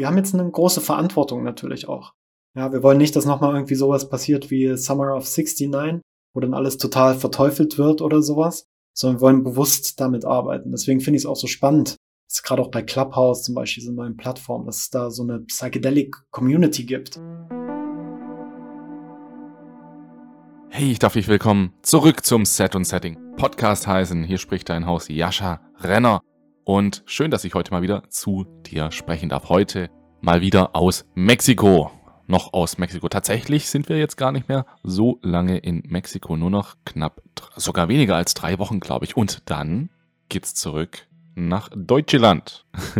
wir haben jetzt eine große Verantwortung natürlich auch. Ja, wir wollen nicht, dass nochmal irgendwie sowas passiert wie Summer of 69, wo dann alles total verteufelt wird oder sowas, sondern wir wollen bewusst damit arbeiten. Deswegen finde ich es auch so spannend, dass gerade auch bei Clubhouse zum Beispiel, diese neuen Plattformen, dass es da so eine Psychedelic Community gibt. Hey, ich darf dich willkommen zurück zum Set und Setting Podcast heißen. Hier spricht dein Haus Jascha Renner. Und schön, dass ich heute mal wieder zu dir sprechen darf. Heute mal wieder aus Mexiko. Noch aus Mexiko. Tatsächlich sind wir jetzt gar nicht mehr so lange in Mexiko. Nur noch knapp, sogar weniger als drei Wochen, glaube ich. Und dann geht's zurück nach Deutschland.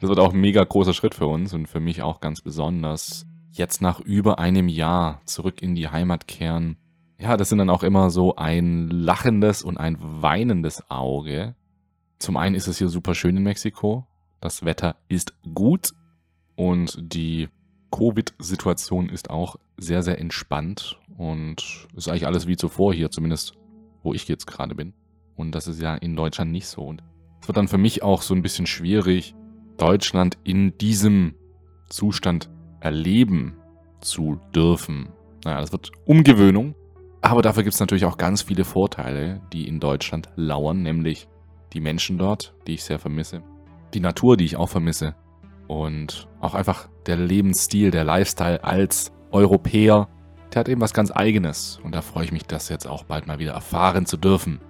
das wird auch ein mega großer Schritt für uns und für mich auch ganz besonders. Jetzt nach über einem Jahr zurück in die Heimat kehren. Ja, das sind dann auch immer so ein lachendes und ein weinendes Auge. Zum einen ist es hier super schön in Mexiko. Das Wetter ist gut und die Covid-Situation ist auch sehr, sehr entspannt und ist eigentlich alles wie zuvor hier, zumindest wo ich jetzt gerade bin. Und das ist ja in Deutschland nicht so. Und es wird dann für mich auch so ein bisschen schwierig, Deutschland in diesem Zustand erleben zu dürfen. Naja, das wird Umgewöhnung. Aber dafür gibt es natürlich auch ganz viele Vorteile, die in Deutschland lauern, nämlich die Menschen dort, die ich sehr vermisse, die Natur, die ich auch vermisse und auch einfach der Lebensstil, der Lifestyle als Europäer, der hat eben was ganz eigenes und da freue ich mich, das jetzt auch bald mal wieder erfahren zu dürfen.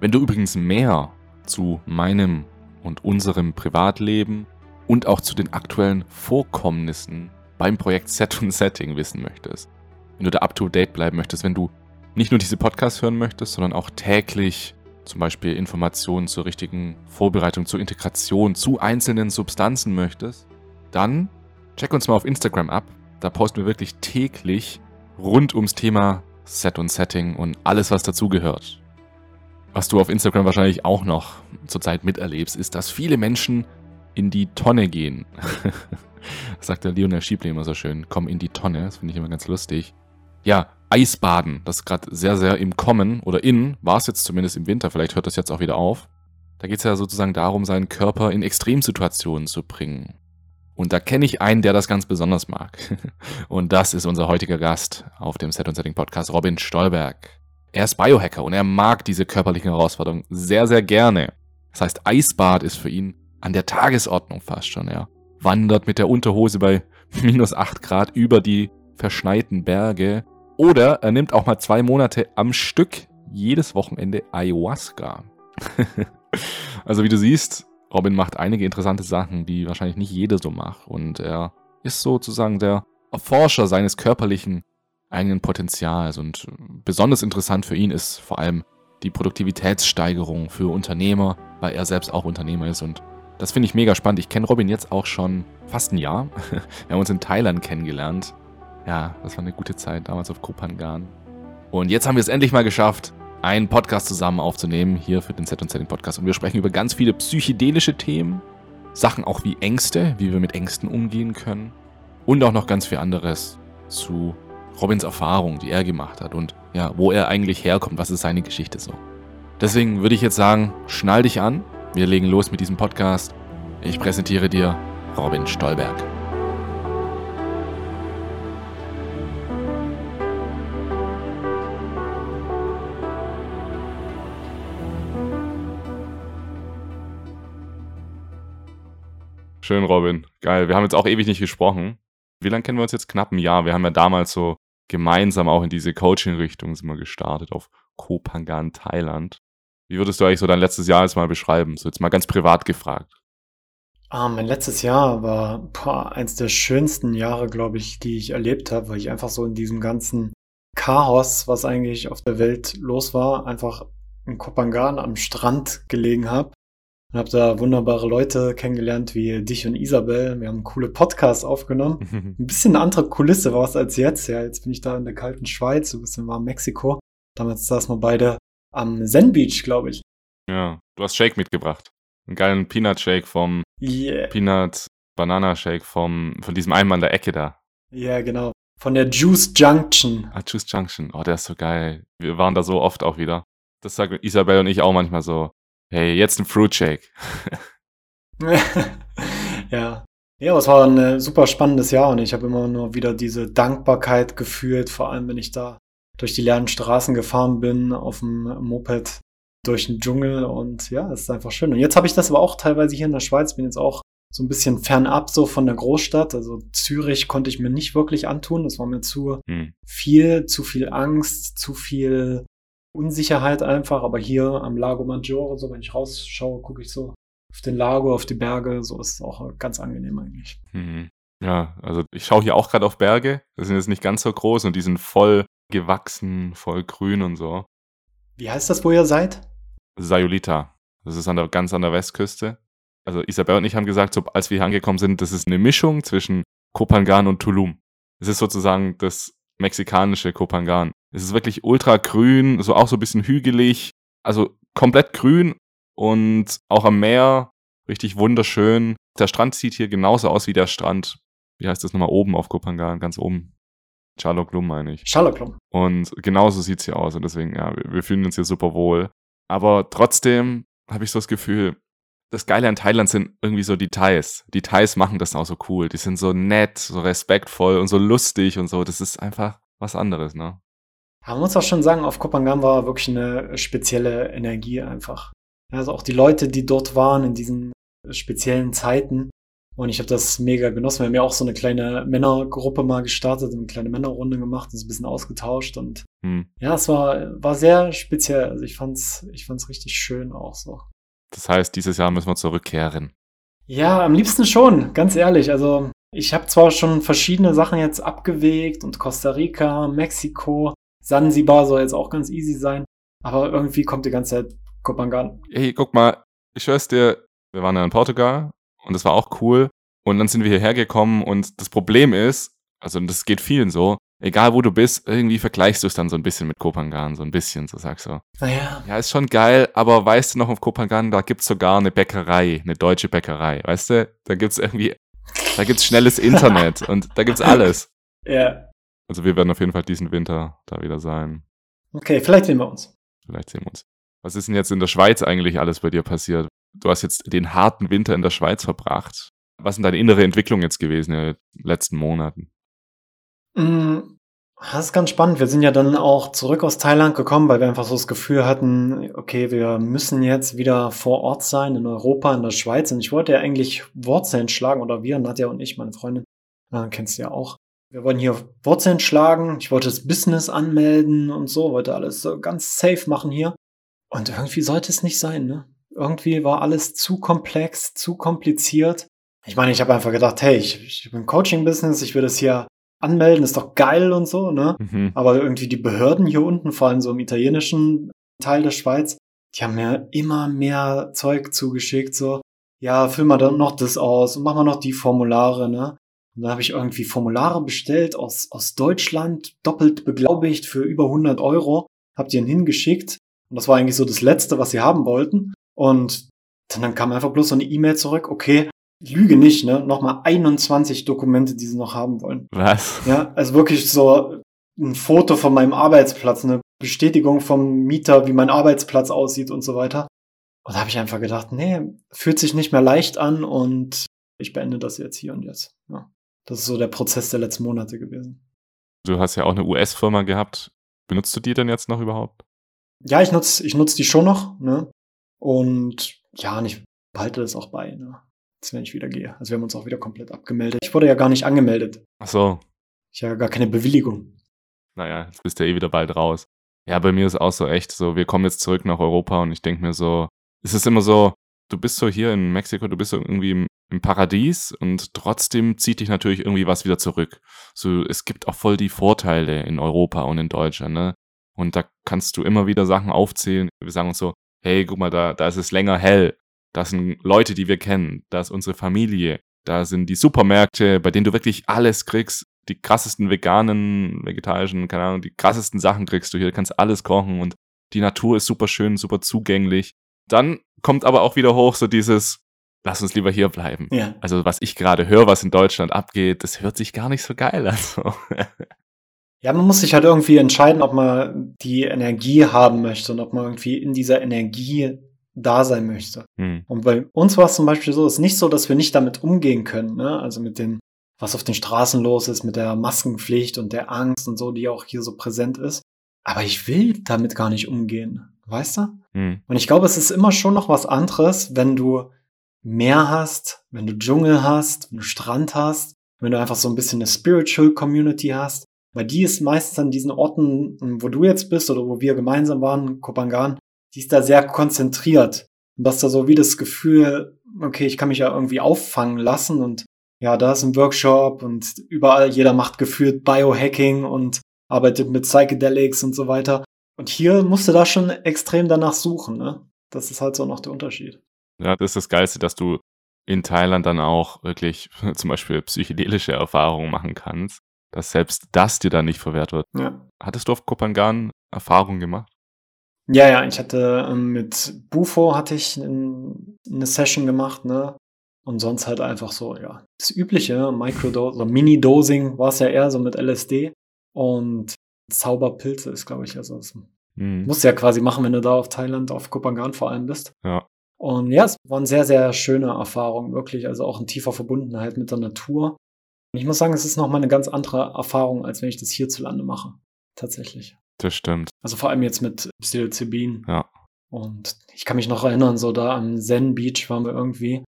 Wenn du übrigens mehr zu meinem und unserem Privatleben und auch zu den aktuellen Vorkommnissen beim Projekt Set und Setting wissen möchtest, wenn du da up to date bleiben möchtest, wenn du nicht nur diese Podcasts hören möchtest, sondern auch täglich zum Beispiel Informationen zur richtigen Vorbereitung, zur Integration zu einzelnen Substanzen möchtest, dann check uns mal auf Instagram ab. Da posten wir wirklich täglich rund ums Thema Set und Setting und alles, was dazugehört. Was du auf Instagram wahrscheinlich auch noch zurzeit miterlebst, ist, dass viele Menschen in die Tonne gehen. das sagt der Lionel Schieble immer so schön. Komm in die Tonne. Das finde ich immer ganz lustig. Ja, Eisbaden, das ist gerade sehr, sehr im Kommen oder in, war es jetzt zumindest im Winter, vielleicht hört das jetzt auch wieder auf. Da geht es ja sozusagen darum, seinen Körper in Extremsituationen zu bringen. Und da kenne ich einen, der das ganz besonders mag. Und das ist unser heutiger Gast auf dem Set und Setting Podcast, Robin Stolberg. Er ist Biohacker und er mag diese körperlichen Herausforderungen sehr, sehr gerne. Das heißt, Eisbad ist für ihn an der Tagesordnung fast schon, ja. Wandert mit der Unterhose bei minus 8 Grad über die verschneiten Berge oder er nimmt auch mal zwei Monate am Stück jedes Wochenende Ayahuasca. also wie du siehst, Robin macht einige interessante Sachen, die wahrscheinlich nicht jeder so macht. Und er ist sozusagen der Erforscher seines körperlichen eigenen Potenzials. Und besonders interessant für ihn ist vor allem die Produktivitätssteigerung für Unternehmer, weil er selbst auch Unternehmer ist. Und das finde ich mega spannend. Ich kenne Robin jetzt auch schon fast ein Jahr. Wir haben uns in Thailand kennengelernt ja, das war eine gute Zeit damals auf Kopangan. Und jetzt haben wir es endlich mal geschafft, einen Podcast zusammen aufzunehmen, hier für den Set und Setting Podcast. Und wir sprechen über ganz viele psychedelische Themen, Sachen auch wie Ängste, wie wir mit Ängsten umgehen können. Und auch noch ganz viel anderes zu Robins Erfahrung, die er gemacht hat und ja, wo er eigentlich herkommt, was ist seine Geschichte so. Deswegen würde ich jetzt sagen, schnall dich an. Wir legen los mit diesem Podcast. Ich präsentiere dir Robin Stolberg. Schön, Robin. Geil. Wir haben jetzt auch ewig nicht gesprochen. Wie lange kennen wir uns jetzt? Knapp ein Jahr. Wir haben ja damals so gemeinsam auch in diese Coaching-Richtung gestartet auf Kopangan, Thailand. Wie würdest du eigentlich so dein letztes Jahr jetzt mal beschreiben? So jetzt mal ganz privat gefragt. Ah, mein letztes Jahr war boah, eins der schönsten Jahre, glaube ich, die ich erlebt habe, weil ich einfach so in diesem ganzen Chaos, was eigentlich auf der Welt los war, einfach in Kopangan am Strand gelegen habe und habe da wunderbare Leute kennengelernt wie dich und Isabel. Wir haben coole Podcasts aufgenommen. Ein bisschen eine andere Kulisse war es als jetzt. Ja, jetzt bin ich da in der kalten Schweiz, ein bisschen warm Mexiko. Damals saßen wir beide am Zen Beach, glaube ich. Ja, du hast Shake mitgebracht. Einen geilen Peanut Shake vom yeah. Peanut Banana Shake vom, von diesem einen an der Ecke da. Ja, genau. Von der Juice Junction. Ah, Juice Junction. Oh, der ist so geil. Wir waren da so oft auch wieder. Das sagen Isabel und ich auch manchmal so. Hey, jetzt ein Fruit Shake. ja. Ja, es war ein super spannendes Jahr und ich habe immer nur wieder diese Dankbarkeit gefühlt, vor allem wenn ich da durch die leeren Straßen gefahren bin, auf dem Moped durch den Dschungel und ja, es ist einfach schön. Und jetzt habe ich das aber auch teilweise hier in der Schweiz, bin jetzt auch so ein bisschen fernab so von der Großstadt. Also Zürich konnte ich mir nicht wirklich antun. Das war mir zu hm. viel, zu viel Angst, zu viel Unsicherheit einfach. Aber hier am Lago Maggiore, so wenn ich rausschaue, gucke ich so auf den Lago, auf die Berge. So ist es auch ganz angenehm eigentlich. Mhm. Ja, also ich schaue hier auch gerade auf Berge. Die sind jetzt nicht ganz so groß und die sind voll gewachsen, voll grün und so. Wie heißt das, wo ihr seid? Sayulita. Das ist an der, ganz an der Westküste. Also Isabel und ich haben gesagt, so, als wir hier angekommen sind, das ist eine Mischung zwischen Kopangan und Tulum. Es ist sozusagen das mexikanische Kopangan. Es ist wirklich ultra grün, so auch so ein bisschen hügelig, also komplett grün und auch am Meer richtig wunderschön. Der Strand sieht hier genauso aus wie der Strand, wie heißt das nochmal, oben auf Kopangan, ganz oben. Charloklum meine ich. Charloklum. Und genauso sieht es hier aus und deswegen, ja, wir, wir fühlen uns hier super wohl. Aber trotzdem habe ich so das Gefühl, das Geile an Thailand sind irgendwie so die Thais. Die Thais machen das auch so cool. Die sind so nett, so respektvoll und so lustig und so. Das ist einfach was anderes, ne? Ja, man muss auch schon sagen, auf Kopangan war wirklich eine spezielle Energie einfach. Also auch die Leute, die dort waren in diesen speziellen Zeiten. Und ich habe das mega genossen. Wir haben ja auch so eine kleine Männergruppe mal gestartet, eine kleine Männerrunde gemacht, uns ein bisschen ausgetauscht und hm. ja, es war, war sehr speziell. Also ich fand's, ich fand's richtig schön auch so. Das heißt, dieses Jahr müssen wir zurückkehren. Ja, am liebsten schon, ganz ehrlich. Also ich habe zwar schon verschiedene Sachen jetzt abgewegt und Costa Rica, Mexiko, Sansibar soll jetzt auch ganz easy sein, aber irgendwie kommt die ganze Zeit Kopangan. Hey, guck mal, ich schwör's dir, wir waren ja in Portugal und das war auch cool und dann sind wir hierher gekommen und das Problem ist, also das geht vielen so, egal wo du bist, irgendwie vergleichst du es dann so ein bisschen mit Kopangan, so ein bisschen, so sagst du. Naja. Ja, ist schon geil, aber weißt du noch, auf Kopangan, da gibt's sogar eine Bäckerei, eine deutsche Bäckerei, weißt du? Da gibt's irgendwie, da gibt's schnelles Internet und da gibt's alles. Ja. Also wir werden auf jeden Fall diesen Winter da wieder sein. Okay, vielleicht sehen wir uns. Vielleicht sehen wir uns. Was ist denn jetzt in der Schweiz eigentlich alles bei dir passiert? Du hast jetzt den harten Winter in der Schweiz verbracht. Was sind deine innere Entwicklung jetzt gewesen in den letzten Monaten? Mm, das ist ganz spannend. Wir sind ja dann auch zurück aus Thailand gekommen, weil wir einfach so das Gefühl hatten, okay, wir müssen jetzt wieder vor Ort sein in Europa, in der Schweiz. Und ich wollte ja eigentlich Wurzeln schlagen, oder wir, Nadja und ich, meine Freundin, äh, kennst du ja auch. Wir wollen hier Wurzeln schlagen. Ich wollte das Business anmelden und so, wollte alles so ganz safe machen hier. Und irgendwie sollte es nicht sein, ne? Irgendwie war alles zu komplex, zu kompliziert. Ich meine, ich habe einfach gedacht, hey, ich, ich bin Coaching-Business, ich will das hier anmelden, ist doch geil und so, ne? Mhm. Aber irgendwie die Behörden hier unten, vor allem so im italienischen Teil der Schweiz, die haben mir immer mehr Zeug zugeschickt, so, ja, füll mal dann noch das aus und mach mal noch die Formulare, ne? Und dann habe ich irgendwie Formulare bestellt aus, aus Deutschland, doppelt beglaubigt für über 100 Euro, hab die dann hingeschickt und das war eigentlich so das Letzte, was sie haben wollten. Und dann kam einfach bloß so eine E-Mail zurück, okay, Lüge nicht, ne? Nochmal 21 Dokumente, die sie noch haben wollen. Was? Ja, also wirklich so ein Foto von meinem Arbeitsplatz, eine Bestätigung vom Mieter, wie mein Arbeitsplatz aussieht und so weiter. Und da habe ich einfach gedacht, nee, fühlt sich nicht mehr leicht an und ich beende das jetzt hier und jetzt. Ja. Das ist so der Prozess der letzten Monate gewesen. Du hast ja auch eine US-Firma gehabt. Benutzt du die denn jetzt noch überhaupt? Ja, ich nutze ich nutz die schon noch, ne? Und ja, und ich behalte das auch bei, ne? wenn ich wieder gehe. Also wir haben uns auch wieder komplett abgemeldet. Ich wurde ja gar nicht angemeldet. Ach so. Ich habe ja gar keine Bewilligung. Naja, jetzt bist du ja eh wieder bald raus. Ja, bei mir ist auch so echt so, wir kommen jetzt zurück nach Europa und ich denke mir so, es ist immer so, du bist so hier in Mexiko, du bist so irgendwie im, im, Paradies und trotzdem zieht dich natürlich irgendwie was wieder zurück. So, es gibt auch voll die Vorteile in Europa und in Deutschland, ne? Und da kannst du immer wieder Sachen aufzählen. Wir sagen uns so, hey, guck mal, da, da ist es länger hell. Das sind Leute, die wir kennen. Da ist unsere Familie. Da sind die Supermärkte, bei denen du wirklich alles kriegst. Die krassesten veganen, vegetarischen, keine Ahnung, die krassesten Sachen kriegst du hier. Du kannst alles kochen und die Natur ist super schön, super zugänglich. Dann kommt aber auch wieder hoch so dieses, lass uns lieber hier bleiben. Ja. Also was ich gerade höre, was in Deutschland abgeht, das hört sich gar nicht so geil an. So. Ja, man muss sich halt irgendwie entscheiden, ob man die Energie haben möchte und ob man irgendwie in dieser Energie da sein möchte. Hm. Und bei uns war es zum Beispiel so, es ist nicht so, dass wir nicht damit umgehen können, ne? Also mit den, was auf den Straßen los ist, mit der Maskenpflicht und der Angst und so, die auch hier so präsent ist. Aber ich will damit gar nicht umgehen. Weißt du? Hm. Und ich glaube, es ist immer schon noch was anderes, wenn du Meer hast, wenn du Dschungel hast, wenn du Strand hast, wenn du einfach so ein bisschen eine Spiritual Community hast. Weil die ist meistens an diesen Orten, wo du jetzt bist oder wo wir gemeinsam waren, Kopangan, die ist da sehr konzentriert. Und hast da so wie das Gefühl, okay, ich kann mich ja irgendwie auffangen lassen und ja, da ist ein Workshop und überall jeder macht gefühlt Biohacking und arbeitet mit Psychedelics und so weiter. Und hier musst du da schon extrem danach suchen, ne? Das ist halt so noch der Unterschied. Ja, das ist das Geilste, dass du in Thailand dann auch wirklich zum Beispiel psychedelische Erfahrungen machen kannst, dass selbst das dir dann nicht verwehrt wird. Ja. Hattest du auf Kopangan Erfahrungen gemacht? Ja, ja, ich hatte ähm, mit Bufo hatte ich ein, eine Session gemacht, ne? Und sonst halt einfach so, ja, das übliche Microdose oder Mini-Dosing war es ja eher so mit LSD und Zauberpilze ist, glaube ich, also das Hm. musst du ja quasi machen, wenn du da auf Thailand, auf Kopangan vor allem bist. Ja. Und ja, es waren sehr, sehr schöne Erfahrungen, wirklich. Also auch in tiefer Verbundenheit mit der Natur. Und ich muss sagen, es ist nochmal eine ganz andere Erfahrung, als wenn ich das hierzulande mache. Tatsächlich. Das stimmt. Also vor allem jetzt mit Psilocybin. Ja. Und ich kann mich noch erinnern, so da am Zen Beach waren wir irgendwie.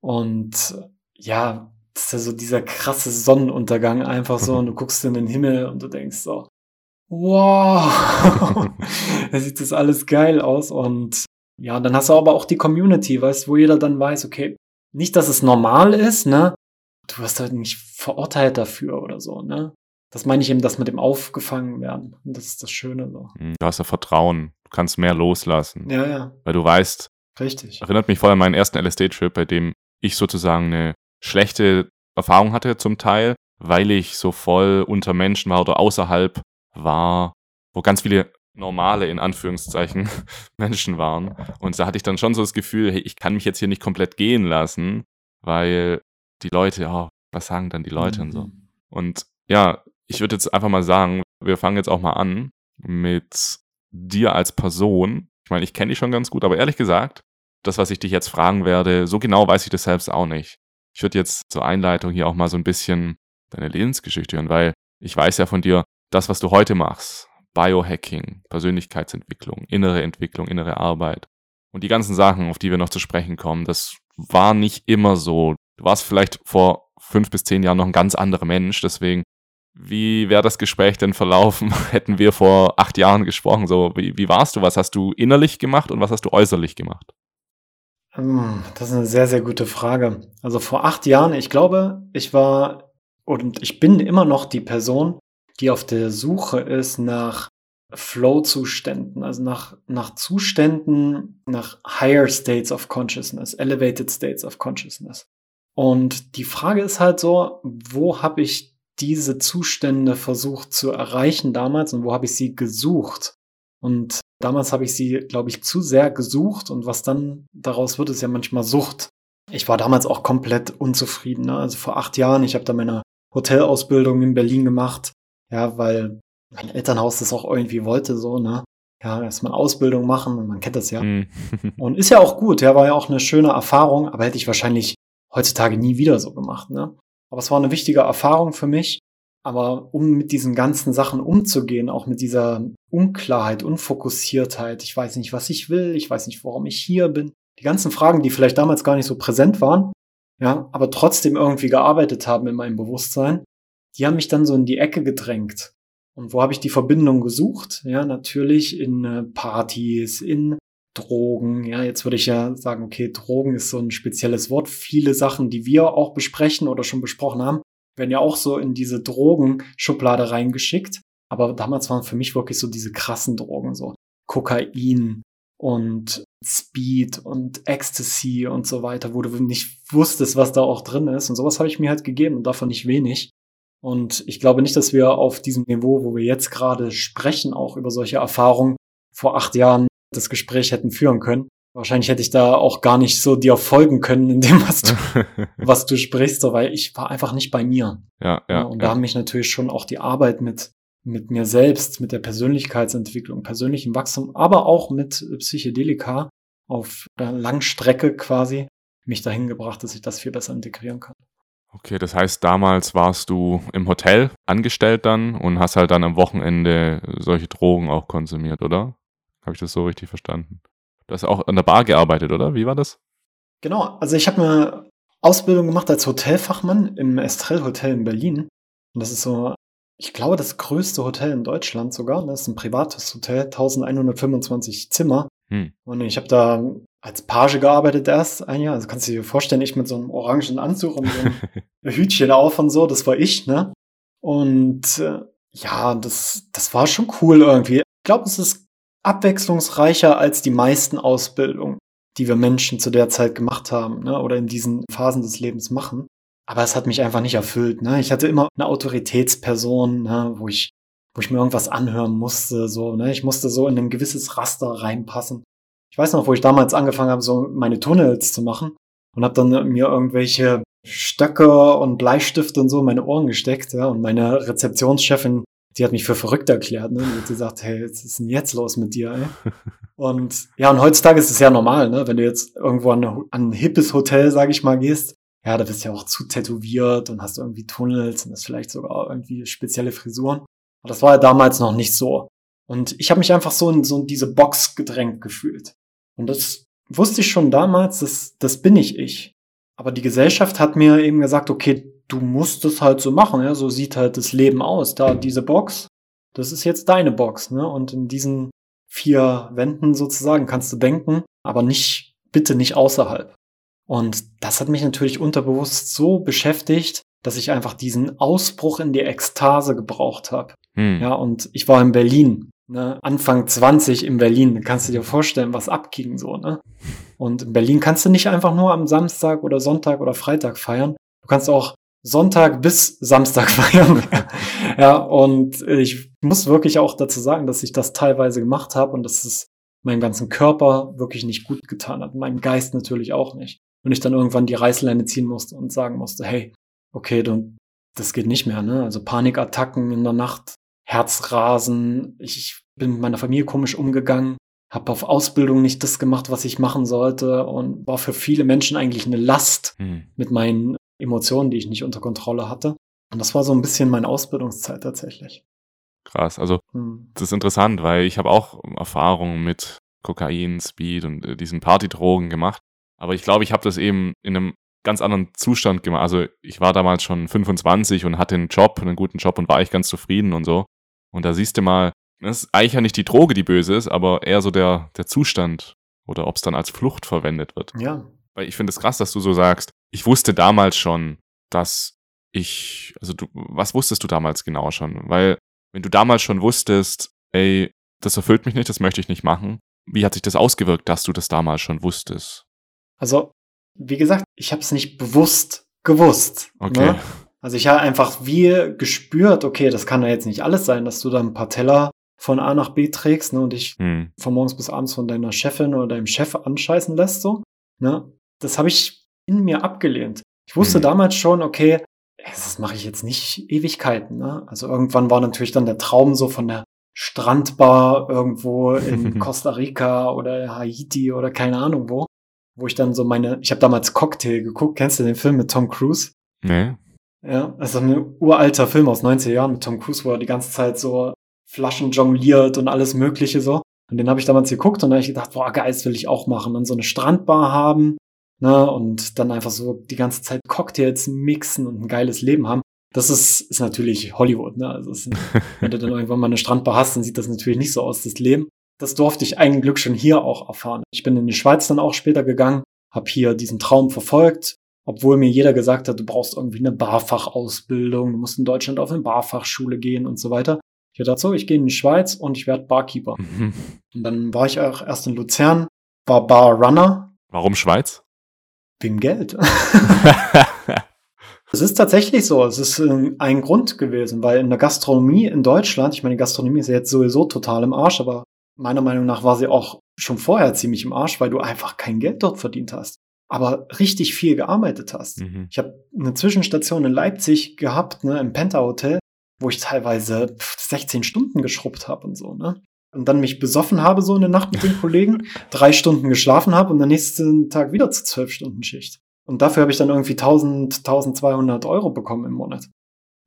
Und ja, das ist ja so dieser krasse Sonnenuntergang einfach so. Und du guckst in den Himmel und du denkst so, wow, da sieht das alles geil aus. Und ja, dann hast du aber auch die Community, weißt du, wo jeder dann weiß, okay, nicht, dass es normal ist, ne? Du wirst halt nicht verurteilt dafür oder so, ne? Das meine ich eben, das mit dem aufgefangen werden. Und das ist das Schöne so. Hm, Du hast ja Vertrauen. Du kannst mehr loslassen. Ja, ja, Weil du weißt, richtig. erinnert mich voll an meinen ersten LSD-Trip, bei dem ich sozusagen eine schlechte Erfahrung hatte zum Teil, weil ich so voll unter Menschen war oder außerhalb war, wo ganz viele normale, in Anführungszeichen, Menschen waren. Und da hatte ich dann schon so das Gefühl, hey, ich kann mich jetzt hier nicht komplett gehen lassen, weil die Leute, ja, was sagen dann die Leute und so. Mhm. Und ja, ich würde jetzt einfach mal sagen, wir fangen jetzt auch mal an mit dir als Person. Ich meine, ich kenne dich schon ganz gut, aber ehrlich gesagt, das, was ich dich jetzt fragen werde, so genau weiß ich das selbst auch nicht. Ich würde jetzt zur Einleitung hier auch mal so ein bisschen deine Lebensgeschichte hören, weil ich weiß ja von dir, das, was du heute machst, Biohacking, Persönlichkeitsentwicklung, innere Entwicklung, innere Arbeit und die ganzen Sachen, auf die wir noch zu sprechen kommen, das war nicht immer so. Du warst vielleicht vor fünf bis zehn Jahren noch ein ganz anderer Mensch, deswegen, wie wäre das Gespräch denn verlaufen, hätten wir vor acht Jahren gesprochen? So, wie, wie warst du? Was hast du innerlich gemacht und was hast du äußerlich gemacht? Hm, Das ist eine sehr, sehr gute Frage. Also vor acht Jahren, ich glaube, ich war und ich bin immer noch die Person, die auf der Suche ist nach Flow-Zuständen, also nach, nach Zuständen, nach higher states of consciousness, elevated states of consciousness. Und die Frage ist halt so, wo habe ich diese Zustände versucht zu erreichen damals und wo habe ich sie gesucht? Und damals habe ich sie, glaube ich, zu sehr gesucht und was dann daraus wird, ist ja manchmal Sucht. Ich war damals auch komplett unzufrieden. Ne? Also vor acht Jahren, ich habe da meine Hotelausbildung in Berlin gemacht, ja, weil mein Elternhaus das auch irgendwie wollte, so, ne? Ja, erstmal Ausbildung machen, man kennt das ja. Hm. Und ist ja auch gut, ja, war ja auch eine schöne Erfahrung, aber hätte ich wahrscheinlich heutzutage nie wieder so gemacht, ne? Aber es war eine wichtige Erfahrung für mich. Aber um mit diesen ganzen Sachen umzugehen, auch mit dieser Unklarheit, Unfokussiertheit, ich weiß nicht, was ich will, ich weiß nicht, warum ich hier bin, die ganzen Fragen, die vielleicht damals gar nicht so präsent waren, ja, aber trotzdem irgendwie gearbeitet haben in meinem Bewusstsein, die haben mich dann so in die Ecke gedrängt. Und wo habe ich die Verbindung gesucht? Ja, natürlich in äh, Partys, in Drogen. Ja, jetzt würde ich ja sagen, okay, Drogen ist so ein spezielles Wort. Viele Sachen, die wir auch besprechen oder schon besprochen haben, werden ja auch so in diese Drogenschublade reingeschickt. Aber damals waren für mich wirklich so diese krassen Drogen, so Kokain und Speed und Ecstasy und so weiter, wo du nicht wusstest, was da auch drin ist. Und sowas habe ich mir halt gegeben und davon nicht wenig. Und ich glaube nicht, dass wir auf diesem Niveau, wo wir jetzt gerade sprechen, auch über solche Erfahrungen vor acht Jahren das Gespräch hätten führen können. Wahrscheinlich hätte ich da auch gar nicht so dir folgen können in dem, was du, was du sprichst, so, weil ich war einfach nicht bei mir. ja, ja. und da ja. haben mich natürlich schon auch die Arbeit mit, mit mir selbst, mit der Persönlichkeitsentwicklung, persönlichem Wachstum, aber auch mit Psychedelika auf der Langstrecke quasi mich dahin gebracht, dass ich das viel besser integrieren kann. Okay, das heißt, damals warst du im Hotel angestellt dann und hast halt dann am Wochenende solche Drogen auch konsumiert, oder? Habe ich das so richtig verstanden? Du hast auch an der Bar gearbeitet, oder? Wie war das? Genau, also ich habe eine Ausbildung gemacht als Hotelfachmann im Estrell Hotel in Berlin. Und das ist so, ich glaube, das größte Hotel in Deutschland sogar. Das ist ein privates Hotel, 1125 Zimmer. Hm. Und ich habe da als Page gearbeitet erst ein Jahr. Also kannst du dir vorstellen, ich mit so einem orangen Anzug und so einem Hütchen auf und so, das war ich, ne? Und äh, ja, das, das war schon cool irgendwie. Ich glaube, es ist abwechslungsreicher als die meisten Ausbildungen, die wir Menschen zu der Zeit gemacht haben, ne? Oder in diesen Phasen des Lebens machen. Aber es hat mich einfach nicht erfüllt. Ne? Ich hatte immer eine Autoritätsperson, ne? wo ich wo ich mir irgendwas anhören musste, so, ne? Ich musste so in ein gewisses Raster reinpassen. Ich weiß noch, wo ich damals angefangen habe, so meine Tunnels zu machen und habe dann mir irgendwelche Stöcke und Bleistifte und so in meine Ohren gesteckt, ja, und meine Rezeptionschefin, die hat mich für verrückt erklärt, ne? Die hat gesagt, hey, was ist denn jetzt los mit dir, ey? Und ja, und heutzutage ist es ja normal, ne? Wenn du jetzt irgendwo an, an ein hippes Hotel, sag ich mal, gehst, ja, da bist du ja auch zu tätowiert und hast irgendwie Tunnels und hast vielleicht sogar irgendwie spezielle Frisuren. Aber das war ja damals noch nicht so. Und ich habe mich einfach so in so diese Box gedrängt gefühlt. Und das wusste ich schon damals, das, das bin ich ich. Aber die Gesellschaft hat mir eben gesagt, okay, du musst es halt so machen, ja, so sieht halt das Leben aus. Da diese Box, das ist jetzt deine Box, ne? Und in diesen vier Wänden sozusagen kannst du denken, aber nicht, bitte nicht außerhalb. Und das hat mich natürlich unterbewusst so beschäftigt, dass ich einfach diesen Ausbruch in die Ekstase gebraucht habe. Hm. Ja, und ich war in Berlin, ne, Anfang 20 in Berlin. Da kannst du dir vorstellen, was abging so, ne? Und in Berlin kannst du nicht einfach nur am Samstag oder Sonntag oder Freitag feiern. Du kannst auch Sonntag bis Samstag feiern. ja, und ich muss wirklich auch dazu sagen, dass ich das teilweise gemacht habe und dass es meinem ganzen Körper wirklich nicht gut getan hat, meinem Geist natürlich auch nicht. Und ich dann irgendwann die Reißleine ziehen musste und sagen musste, hey, okay, du, das geht nicht mehr, ne? Also Panikattacken in der Nacht, Herzrasen, ich bin mit meiner Familie komisch umgegangen, habe auf Ausbildung nicht das gemacht, was ich machen sollte und war für viele Menschen eigentlich eine Last hm. mit meinen Emotionen, die ich nicht unter Kontrolle hatte. Und das war so ein bisschen meine Ausbildungszeit tatsächlich. Krass, also hm. das ist interessant, weil ich habe auch Erfahrungen mit Kokain, Speed und äh, diesen Partydrogen gemacht. Aber ich glaube, ich habe das eben in einem ganz anderen Zustand gemacht. Also ich war damals schon 25 und hatte einen Job, einen guten Job und war eigentlich ganz zufrieden und so. Und da siehst du mal, das ist eigentlich ja nicht die Droge, die böse ist, aber eher so der, der Zustand oder ob es dann als Flucht verwendet wird. Ja. Weil ich finde es krass, dass du so sagst, ich wusste damals schon, dass ich, also du, was wusstest du damals genau schon? Weil wenn du damals schon wusstest, ey, das erfüllt mich nicht, das möchte ich nicht machen, wie hat sich das ausgewirkt, dass du das damals schon wusstest? Also, wie gesagt, ich habe es nicht bewusst gewusst. Okay. Ne? Also ich habe einfach wie gespürt, okay, das kann ja jetzt nicht alles sein, dass du da ein paar Teller von A nach B trägst ne, und dich hm. von morgens bis abends von deiner Chefin oder deinem Chef anscheißen lässt. So, ne? Das habe ich in mir abgelehnt. Ich wusste hm. damals schon, okay, das mache ich jetzt nicht Ewigkeiten. Ne? Also irgendwann war natürlich dann der Traum so von der Strandbar irgendwo in Costa Rica oder Haiti oder keine Ahnung wo wo ich dann so meine, ich habe damals Cocktail geguckt, kennst du den Film mit Tom Cruise? Nee. Ja, also ein uralter Film aus 90er Jahren mit Tom Cruise, wo er die ganze Zeit so Flaschen jongliert und alles mögliche so. Und den habe ich damals geguckt und da habe ich gedacht, boah, geil, das will ich auch machen. Und so eine Strandbar haben, ne, und dann einfach so die ganze Zeit Cocktails mixen und ein geiles Leben haben. Das ist, ist natürlich Hollywood, ne? Also ist, wenn du dann irgendwann mal eine Strandbar hast, dann sieht das natürlich nicht so aus, das Leben das durfte ich eigentlich Glück schon hier auch erfahren. Ich bin in die Schweiz dann auch später gegangen, habe hier diesen Traum verfolgt, obwohl mir jeder gesagt hat, du brauchst irgendwie eine Barfachausbildung, du musst in Deutschland auf eine Barfachschule gehen und so weiter. Ich dachte so, ich gehe in die Schweiz und ich werde Barkeeper. Mhm. Und dann war ich auch erst in Luzern, war Barrunner. Warum Schweiz? Wegen Geld. Es ist tatsächlich so. Es ist äh, ein Grund gewesen, weil in der Gastronomie in Deutschland, ich meine, die Gastronomie ist ja jetzt sowieso total im Arsch, aber meiner Meinung nach war sie auch schon vorher ziemlich im Arsch, weil du einfach kein Geld dort verdient hast, aber richtig viel gearbeitet hast. Mhm. Ich habe eine Zwischenstation in Leipzig gehabt, ne, im Penta Hotel, wo ich teilweise 16 Stunden geschrubbt habe und so, ne? und dann mich besoffen habe so in der Nacht mit den Kollegen, drei Stunden geschlafen habe und am nächsten Tag wieder zu zwölf Stunden Schicht. Und dafür habe ich dann irgendwie 1000, 1200 Euro bekommen im Monat.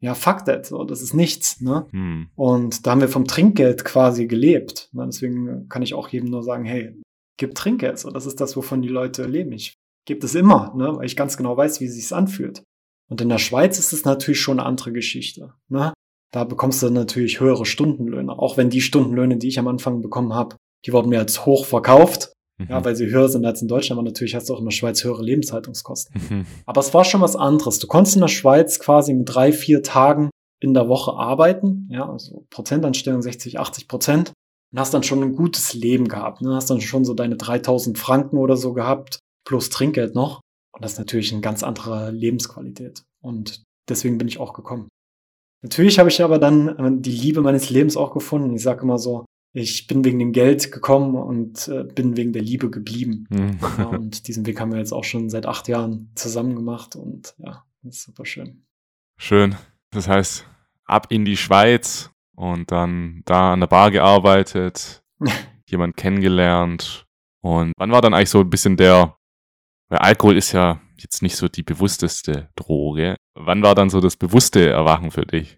Ja, fuck that, so, das ist nichts, ne? Hm. Und da haben wir vom Trinkgeld quasi gelebt. Ne? Deswegen kann ich auch jedem nur sagen, hey, gib Trinkgeld, so, das ist das, wovon die Leute leben. Ich gebe es immer, ne? Weil ich ganz genau weiß, wie es sich anfühlt. Und in der Schweiz ist es natürlich schon eine andere Geschichte, ne? Da bekommst du natürlich höhere Stundenlöhne, auch wenn die Stundenlöhne, die ich am Anfang bekommen habe, die wurden mir als hoch verkauft. Mhm. Ja, weil sie höher sind als in Deutschland, aber natürlich hast du auch in der Schweiz höhere Lebenshaltungskosten. Mhm. Aber es war schon was anderes. Du konntest in der Schweiz quasi mit drei, vier Tagen in der Woche arbeiten, ja, also Prozentanstellung 60, 80 Prozent und hast dann schon ein gutes Leben gehabt, ne? hast dann schon so deine 3000 Franken oder so gehabt, plus Trinkgeld noch. Und das ist natürlich eine ganz andere Lebensqualität. Und deswegen bin ich auch gekommen. Natürlich habe ich aber dann äh, die Liebe meines Lebens auch gefunden. Ich sage immer so, ich bin wegen dem Geld gekommen und äh, bin wegen der Liebe geblieben. Mhm. Ja, und diesen Weg haben wir jetzt auch schon seit acht Jahren zusammen gemacht und ja, das ist super schön. Schön. Das heißt, ab in die Schweiz und dann da an der Bar gearbeitet, jemand kennengelernt. Und wann war dann eigentlich so ein bisschen der, weil Alkohol ist ja jetzt nicht so die bewussteste Droge. Wann war dann so das bewusste Erwachen für dich?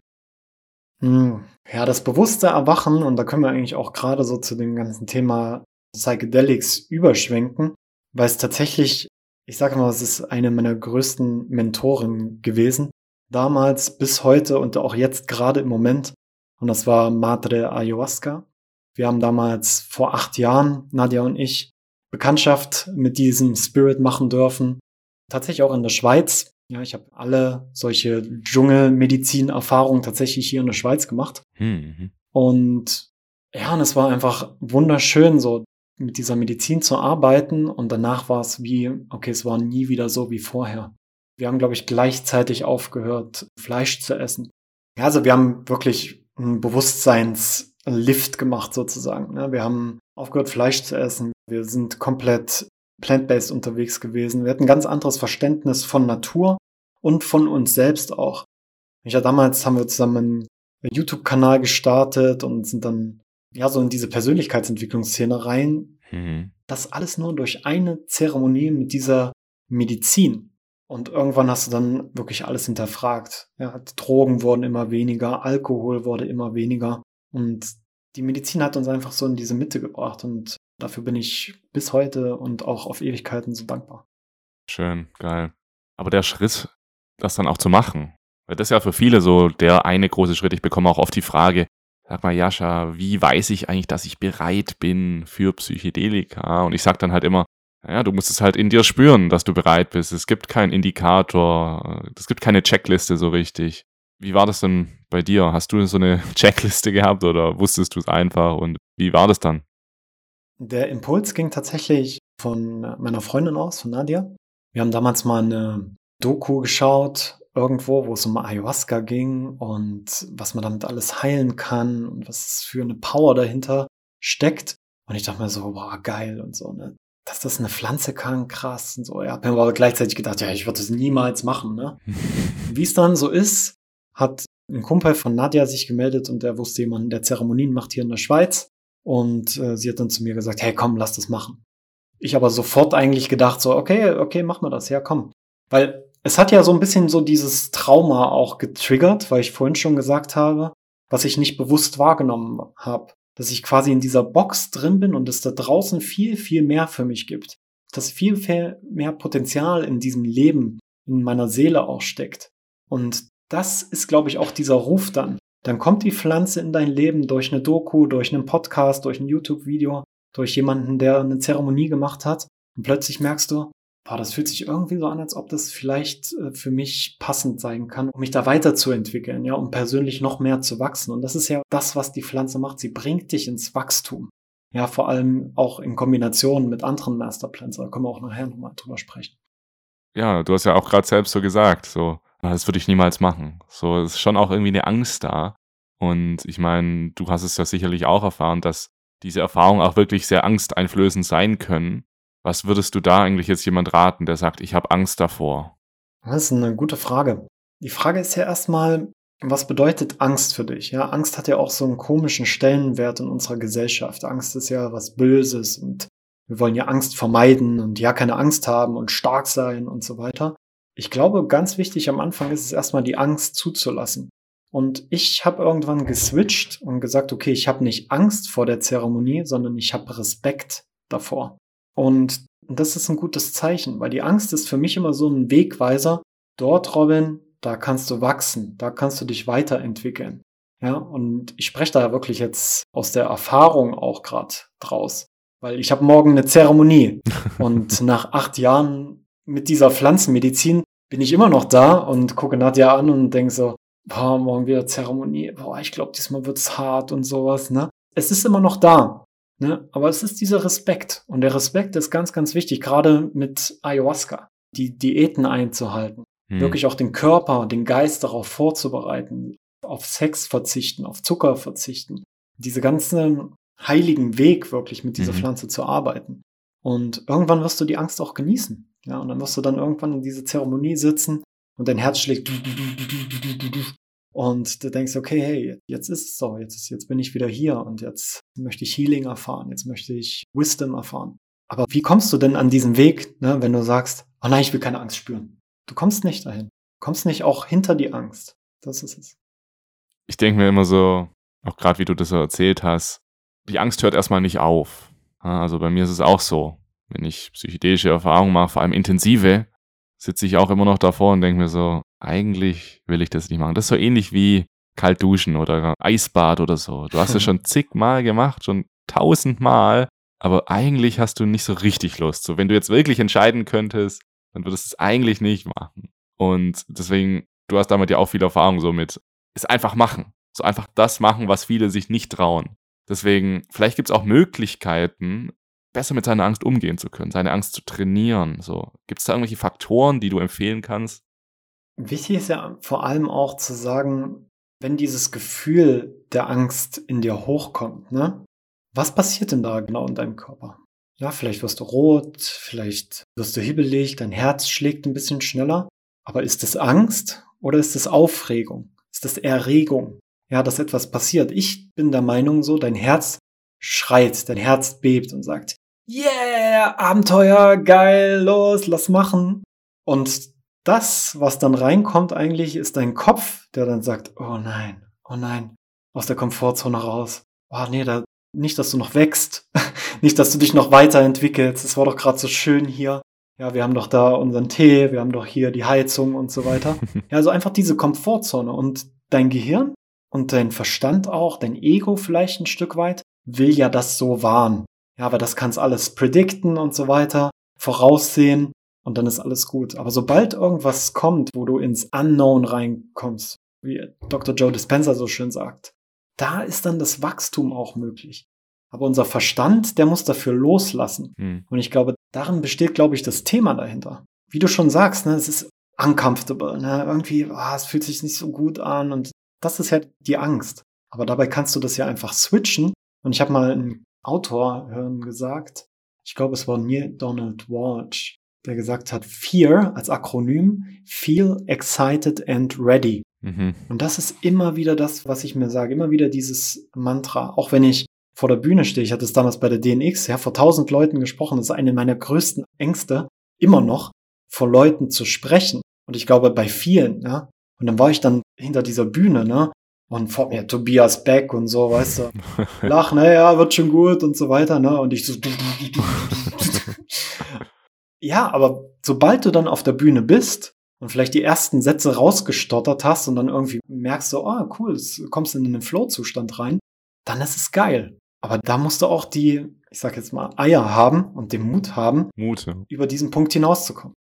Hm, ja, das bewusste Erwachen, und da können wir eigentlich auch gerade so zu dem ganzen Thema Psychedelics überschwenken, weil es tatsächlich, ich sage mal, es ist eine meiner größten Mentoren gewesen. Damals, bis heute und auch jetzt gerade im Moment. Und das war Madre Ayahuasca. Wir haben damals vor acht Jahren, Nadia und ich, Bekanntschaft mit diesem Spirit machen dürfen tatsächlich auch in der Schweiz. Ja, ich habe alle solche Dschungelmedizin-Erfahrungen tatsächlich hier in der Schweiz gemacht. Mhm. Und ja, und es war einfach wunderschön, so mit dieser Medizin zu arbeiten. Und danach war es wie, okay, es war nie wieder so wie vorher. Wir haben, glaube ich, gleichzeitig aufgehört, Fleisch zu essen. Ja, also wir haben wirklich einen Bewusstseinslift gemacht sozusagen. Ne? Wir haben aufgehört, Fleisch zu essen. Wir sind komplett plant-based unterwegs gewesen. Wir hatten ein ganz anderes Verständnis von Natur und von uns selbst auch. Ja, damals haben wir zusammen einen YouTube-Kanal gestartet und sind dann ja so in diese Persönlichkeitsentwicklungsszene rein. Mhm. Das alles nur durch eine Zeremonie mit dieser Medizin. Und irgendwann hast du dann wirklich alles hinterfragt. Ja, Drogen wurden immer weniger, Alkohol wurde immer weniger. Und die Medizin hat uns einfach so in diese Mitte gebracht. Und Dafür bin ich bis heute und auch auf Ewigkeiten so dankbar. Schön, geil. Aber der Schritt, das dann auch zu machen, weil das ist ja für viele so der eine große Schritt. Ich bekomme auch oft die Frage, sag mal, Jascha, wie weiß ich eigentlich, dass ich bereit bin für Psychedelika? Und ich sage dann halt immer, ja, du musst es halt in dir spüren, dass du bereit bist. Es gibt keinen Indikator, es gibt keine Checkliste so richtig. Wie war das denn bei dir? Hast du so eine Checkliste gehabt oder wusstest du es einfach und wie war das dann? Der Impuls ging tatsächlich von meiner Freundin aus, von Nadia. Wir haben damals mal eine Doku geschaut, irgendwo, wo es um Ayahuasca ging und was man damit alles heilen kann und was für eine Power dahinter steckt. Und ich dachte mir so, wow, geil und so, ne? Dass das eine Pflanze kann, krass und so. Ja, habe mir aber gleichzeitig gedacht, ja, ich würde das niemals machen, ne? Wie es dann so ist, hat ein Kumpel von Nadia sich gemeldet und der wusste jemanden, der Zeremonien macht hier in der Schweiz. Und äh, sie hat dann zu mir gesagt, hey, komm, lass das machen. Ich aber sofort eigentlich gedacht, so, okay, okay, mach mal das, ja, komm. Weil es hat ja so ein bisschen so dieses Trauma auch getriggert, weil ich vorhin schon gesagt habe, was ich nicht bewusst wahrgenommen habe. Dass ich quasi in dieser Box drin bin und es da draußen viel, viel mehr für mich gibt. Dass viel, viel mehr Potenzial in diesem Leben, in meiner Seele auch steckt. Und das ist, glaube ich, auch dieser Ruf dann. Dann kommt die Pflanze in dein Leben durch eine Doku, durch einen Podcast, durch ein YouTube-Video, durch jemanden, der eine Zeremonie gemacht hat. Und plötzlich merkst du, boah, das fühlt sich irgendwie so an, als ob das vielleicht äh, für mich passend sein kann, um mich da weiterzuentwickeln, ja, um persönlich noch mehr zu wachsen. Und das ist ja das, was die Pflanze macht. Sie bringt dich ins Wachstum. Ja, vor allem auch in Kombination mit anderen Masterplans. Da können wir auch nachher nochmal drüber sprechen. Ja, du hast ja auch gerade selbst so gesagt, so das würde ich niemals machen. So, ist schon auch irgendwie eine Angst da. Und ich meine, du hast es ja sicherlich auch erfahren, dass diese Erfahrungen auch wirklich sehr angsteinflößend sein können. Was würdest du da eigentlich jetzt jemand raten, der sagt, ich habe Angst davor? Das ist eine gute Frage. Die Frage ist ja erstmal, was bedeutet Angst für dich? Ja, Angst hat ja auch so einen komischen Stellenwert in unserer Gesellschaft. Angst ist ja was Böses und wir wollen ja Angst vermeiden und ja keine Angst haben und stark sein und so weiter. Ich glaube, ganz wichtig am Anfang ist es erstmal die Angst zuzulassen. Und ich habe irgendwann geswitcht und gesagt, okay, ich habe nicht Angst vor der Zeremonie, sondern ich habe Respekt davor. Und das ist ein gutes Zeichen, weil die Angst ist für mich immer so ein Wegweiser. Dort, Robin, da kannst du wachsen, da kannst du dich weiterentwickeln. Ja, und ich spreche da wirklich jetzt aus der Erfahrung auch gerade draus, weil ich habe morgen eine Zeremonie und nach acht Jahren mit dieser Pflanzenmedizin bin ich immer noch da und gucke Nadja an und denke so, boah, morgen wieder Zeremonie, boah, ich glaube, diesmal wird's hart und sowas, ne? Es ist immer noch da, ne? Aber es ist dieser Respekt. Und der Respekt ist ganz, ganz wichtig, gerade mit Ayahuasca, die Diäten einzuhalten. Hm. Wirklich auch den Körper, den Geist darauf vorzubereiten, auf Sex verzichten, auf Zucker verzichten. Diese ganzen heiligen Weg wirklich mit dieser mhm. Pflanze zu arbeiten. Und irgendwann wirst du die Angst auch genießen. Ja, und dann wirst du dann irgendwann in diese Zeremonie sitzen und dein Herz schlägt und du denkst, okay, hey, jetzt ist es so, jetzt, ist, jetzt bin ich wieder hier und jetzt möchte ich Healing erfahren, jetzt möchte ich Wisdom erfahren. Aber wie kommst du denn an diesen Weg, ne, wenn du sagst, oh nein, ich will keine Angst spüren? Du kommst nicht dahin. Du kommst nicht auch hinter die Angst. Das ist es. Ich denke mir immer so, auch gerade wie du das so erzählt hast, die Angst hört erstmal nicht auf. Also bei mir ist es auch so. Wenn ich psychedelische Erfahrungen mache, vor allem intensive, sitze ich auch immer noch davor und denke mir so, eigentlich will ich das nicht machen. Das ist so ähnlich wie kalt duschen oder Eisbad oder so. Du hast es schon zigmal gemacht, schon tausendmal, aber eigentlich hast du nicht so richtig Lust. So, wenn du jetzt wirklich entscheiden könntest, dann würdest du es eigentlich nicht machen. Und deswegen, du hast damit ja auch viel Erfahrung so mit, es einfach machen. So einfach das machen, was viele sich nicht trauen. Deswegen, vielleicht gibt es auch Möglichkeiten, besser mit seiner Angst umgehen zu können, seine Angst zu trainieren. So, gibt es da irgendwelche Faktoren, die du empfehlen kannst? Wichtig ist ja vor allem auch zu sagen, wenn dieses Gefühl der Angst in dir hochkommt, ne? Was passiert denn da genau in deinem Körper? Ja, vielleicht wirst du rot, vielleicht wirst du hibbelig, dein Herz schlägt ein bisschen schneller. Aber ist es Angst oder ist es Aufregung? Ist es Erregung? Ja, dass etwas passiert. Ich bin der Meinung so, dein Herz schreit, dein Herz bebt und sagt, yeah, Abenteuer, geil, los, lass machen. Und das, was dann reinkommt eigentlich, ist dein Kopf, der dann sagt, oh nein, oh nein, aus der Komfortzone raus. Oh nee, da, nicht, dass du noch wächst, nicht, dass du dich noch weiterentwickelst. Es war doch gerade so schön hier. Ja, wir haben doch da unseren Tee, wir haben doch hier die Heizung und so weiter. Ja, also einfach diese Komfortzone und dein Gehirn und dein Verstand auch, dein Ego vielleicht ein Stück weit, will ja das so wahren. Ja, aber das kann's alles predikten und so weiter, voraussehen und dann ist alles gut. Aber sobald irgendwas kommt, wo du ins Unknown reinkommst, wie Dr. Joe Dispenza so schön sagt, da ist dann das Wachstum auch möglich. Aber unser Verstand, der muss dafür loslassen. Hm. Und ich glaube, darin besteht, glaube ich, das Thema dahinter. Wie du schon sagst, ne, es ist uncomfortable, ne? irgendwie, ah, es fühlt sich nicht so gut an und das ist ja die Angst. Aber dabei kannst du das ja einfach switchen. Und ich habe mal einen Autor hören gesagt, ich glaube, es war Neil Donald Walsh, der gesagt hat, Fear als Akronym, Feel Excited and Ready. Mhm. Und das ist immer wieder das, was ich mir sage, immer wieder dieses Mantra, auch wenn ich vor der Bühne stehe, ich hatte es damals bei der DNX, ja, vor tausend Leuten gesprochen, das ist eine meiner größten Ängste, immer noch vor Leuten zu sprechen. Und ich glaube, bei vielen, ja. Und dann war ich dann hinter dieser Bühne, ne, und vor mir Tobias Beck und so, weißt du, lach, naja, wird schon gut und so weiter, ne, und ich so, Ja, aber sobald du dann auf der Bühne bist und vielleicht die ersten Sätze rausgestottert hast und dann irgendwie merkst du, oh cool, du kommst in einen Flow-Zustand rein, dann ist es geil. Aber da musst du auch die, ich sag jetzt mal, Eier haben und den Mut haben, Mut, ja. über diesen Punkt hinauszukommen.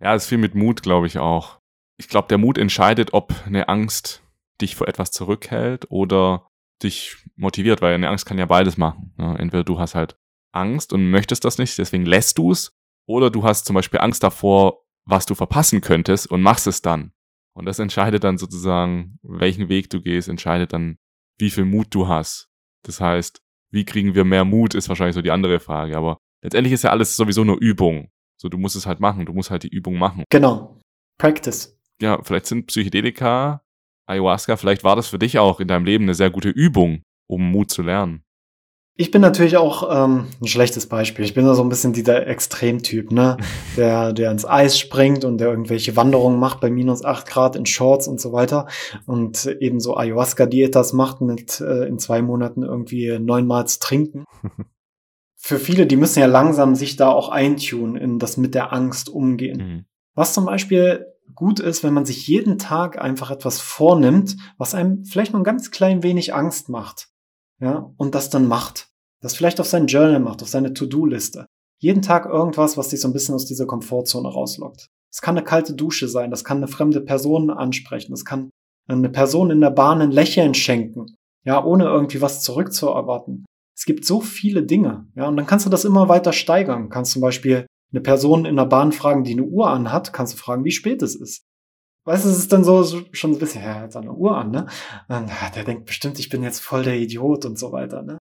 Ja, es ist viel mit Mut, glaube ich auch. Ich glaube, der Mut entscheidet, ob eine Angst dich vor etwas zurückhält oder dich motiviert, weil eine Angst kann ja beides machen. Ne? Entweder du hast halt Angst und möchtest das nicht, deswegen lässt du es, oder du hast zum Beispiel Angst davor, was du verpassen könntest und machst es dann. Und das entscheidet dann sozusagen, welchen Weg du gehst, entscheidet dann, wie viel Mut du hast. Das heißt, wie kriegen wir mehr Mut, ist wahrscheinlich so die andere Frage. Aber letztendlich ist ja alles sowieso nur Übung. So, du musst es halt machen, du musst halt die Übung machen. Genau. Practice. Ja, vielleicht sind Psychedelika Ayahuasca. Vielleicht war das für dich auch in deinem Leben eine sehr gute Übung, um Mut zu lernen. Ich bin natürlich auch ähm, ein schlechtes Beispiel. Ich bin da so ein bisschen dieser Extremtyp, ne? Der, der ins Eis springt und der irgendwelche Wanderungen macht bei minus acht Grad in Shorts und so weiter. Und eben so Ayahuasca-Dietas macht mit äh, in zwei Monaten irgendwie neunmal zu trinken. Für viele, die müssen ja langsam sich da auch eintun in das mit der Angst umgehen. Mhm. Was zum Beispiel gut ist, wenn man sich jeden Tag einfach etwas vornimmt, was einem vielleicht nur ein ganz klein wenig Angst macht ja, und das dann macht. Das vielleicht auf sein Journal macht, auf seine To-Do-Liste. Jeden Tag irgendwas, was dich so ein bisschen aus dieser Komfortzone rauslockt. Es kann eine kalte Dusche sein, das kann eine fremde Person ansprechen, das kann eine Person in der Bahn ein Lächeln schenken, ja, ohne irgendwie was zurückzuerwarten. Es gibt so viele Dinge, ja, und dann kannst du das immer weiter steigern. Kannst zum Beispiel eine Person in der Bahn fragen, die eine Uhr anhat, kannst du fragen, wie spät es ist. Weißt du, es ist dann so, so schon ein bisschen, ja, hat seine Uhr an, ne? Und, ja, der denkt bestimmt, ich bin jetzt voll der Idiot und so weiter, ne?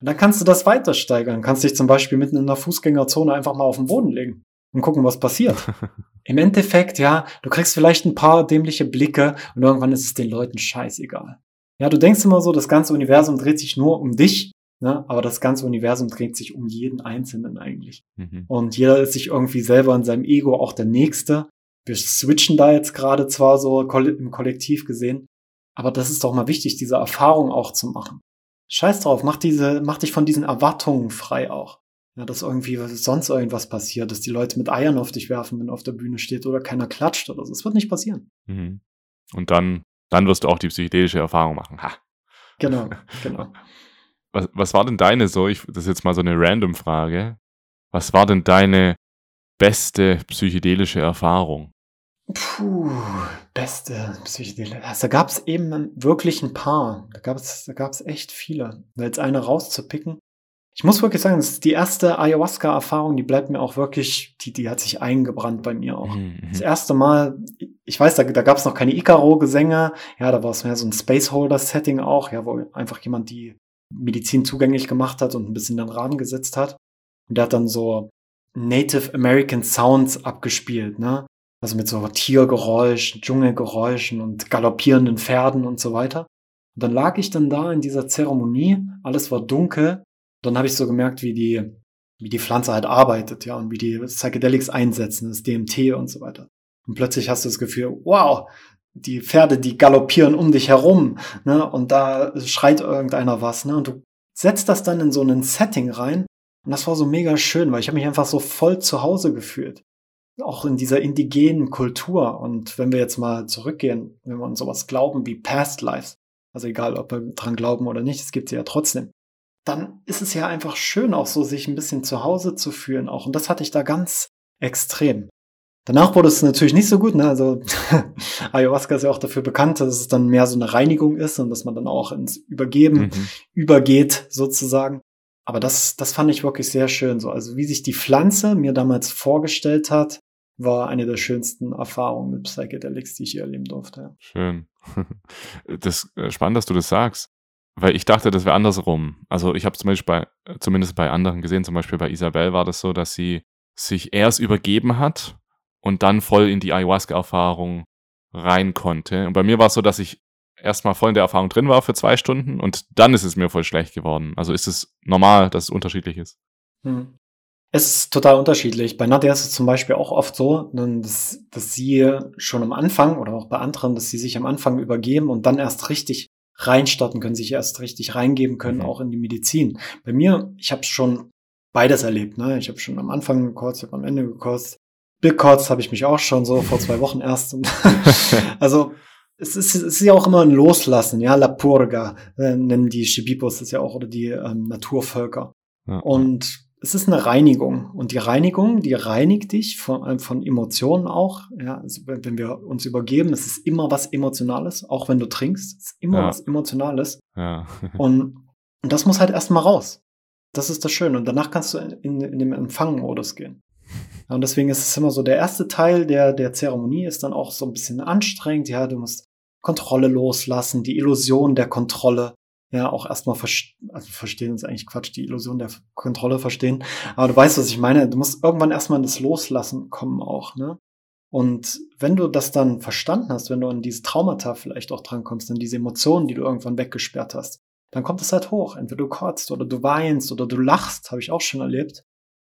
Und dann kannst du das weiter steigern. Kannst dich zum Beispiel mitten in der Fußgängerzone einfach mal auf den Boden legen und gucken, was passiert. Im Endeffekt, ja, du kriegst vielleicht ein paar dämliche Blicke und irgendwann ist es den Leuten scheißegal. Ja, du denkst immer so, das ganze Universum dreht sich nur um dich, ne? aber das ganze Universum dreht sich um jeden Einzelnen eigentlich. Mhm. Und jeder ist sich irgendwie selber in seinem Ego auch der Nächste wir switchen da jetzt gerade zwar so im Kollektiv gesehen, aber das ist doch mal wichtig, diese Erfahrung auch zu machen. Scheiß drauf, mach diese, mach dich von diesen Erwartungen frei auch. Ja, dass irgendwie sonst irgendwas passiert, dass die Leute mit Eiern auf dich werfen, wenn du auf der Bühne steht oder keiner klatscht oder so. Das wird nicht passieren. Mhm. Und dann, dann wirst du auch die psychedelische Erfahrung machen. Ha. Genau, genau. Was, was war denn deine so? Ich, das ist jetzt mal so eine random Frage. Was war denn deine beste psychedelische Erfahrung? Puh, beste Psychedelische. Also, da gab es eben wirklich ein paar. Da gab es da gab's echt viele. Da jetzt eine rauszupicken. Ich muss wirklich sagen, das ist die erste Ayahuasca-Erfahrung, die bleibt mir auch wirklich, die, die hat sich eingebrannt bei mir auch. Mhm. Das erste Mal, ich weiß, da, da gab es noch keine Icaro-Gesänge, ja, da war es mehr so ein Spaceholder-Setting auch, ja, wo einfach jemand die Medizin zugänglich gemacht hat und ein bisschen den Rahmen gesetzt hat. Und der hat dann so Native American Sounds abgespielt, ne? Also mit so Tiergeräuschen, Dschungelgeräuschen und galoppierenden Pferden und so weiter. Und dann lag ich dann da in dieser Zeremonie, alles war dunkel. Dann habe ich so gemerkt, wie die, wie die Pflanze halt arbeitet, ja, und wie die Psychedelics einsetzen, das DMT und so weiter. Und plötzlich hast du das Gefühl, wow, die Pferde, die galoppieren um dich herum, ne, und da schreit irgendeiner was, ne, und du setzt das dann in so einen Setting rein, und das war so mega schön, weil ich habe mich einfach so voll zu Hause gefühlt. Auch in dieser indigenen Kultur. Und wenn wir jetzt mal zurückgehen, wenn wir an sowas glauben wie Past Lives, also egal, ob wir dran glauben oder nicht, es gibt sie ja trotzdem, dann ist es ja einfach schön, auch so sich ein bisschen zu Hause zu fühlen auch. Und das hatte ich da ganz extrem. Danach wurde es natürlich nicht so gut, ne? Also Ayahuasca ist ja auch dafür bekannt, dass es dann mehr so eine Reinigung ist und dass man dann auch ins Übergeben mhm. übergeht, sozusagen. Aber das, das fand ich wirklich sehr schön. So, also wie sich die Pflanze mir damals vorgestellt hat, war eine der schönsten Erfahrungen mit Psychedelics, die ich hier erleben durfte. Schön. Das ist äh, spannend, dass du das sagst. Weil ich dachte, das wäre andersrum. Also ich habe zum Beispiel bei, zumindest bei anderen gesehen, zum Beispiel bei Isabel war das so, dass sie sich erst übergeben hat und dann voll in die Ayahuasca-Erfahrung rein konnte. Und bei mir war es so, dass ich erstmal voll in der Erfahrung drin war für zwei Stunden und dann ist es mir voll schlecht geworden. Also ist es normal, dass es unterschiedlich ist? Hm. Es ist total unterschiedlich. Bei Nadja ist es zum Beispiel auch oft so, dass, dass sie schon am Anfang oder auch bei anderen, dass sie sich am Anfang übergeben und dann erst richtig reinstarten können, sich erst richtig reingeben können, mhm. auch in die Medizin. Bei mir, ich habe schon beides erlebt. Ne? Ich habe schon am Anfang gekotzt, ich habe am Ende gekotzt. Gekotzt habe ich mich auch schon so vor zwei Wochen erst. also es ist, es ist ja auch immer ein Loslassen, ja, La Purga, äh, nennen die Shibibos das ja auch, oder die ähm, Naturvölker. Ja. Und es ist eine Reinigung. Und die Reinigung, die reinigt dich von, äh, von Emotionen auch. Ja, also wenn wir uns übergeben, es ist immer was Emotionales, auch wenn du trinkst, es ist immer ja. was Emotionales. Ja. und, das muss halt erstmal raus. Das ist das Schöne. Und danach kannst du in, in den Empfangmodus gehen. Und deswegen ist es immer so, der erste Teil der, der Zeremonie ist dann auch so ein bisschen anstrengend. Ja, du musst Kontrolle loslassen, die Illusion der Kontrolle. Ja, auch erstmal verstehen, also verstehen ist eigentlich Quatsch, die Illusion der Kontrolle verstehen. Aber du weißt, was ich meine. Du musst irgendwann erstmal in das Loslassen kommen auch, ne? Und wenn du das dann verstanden hast, wenn du an diese Traumata vielleicht auch drankommst, an diese Emotionen, die du irgendwann weggesperrt hast, dann kommt es halt hoch. Entweder du kotzt oder du weinst oder du lachst, habe ich auch schon erlebt.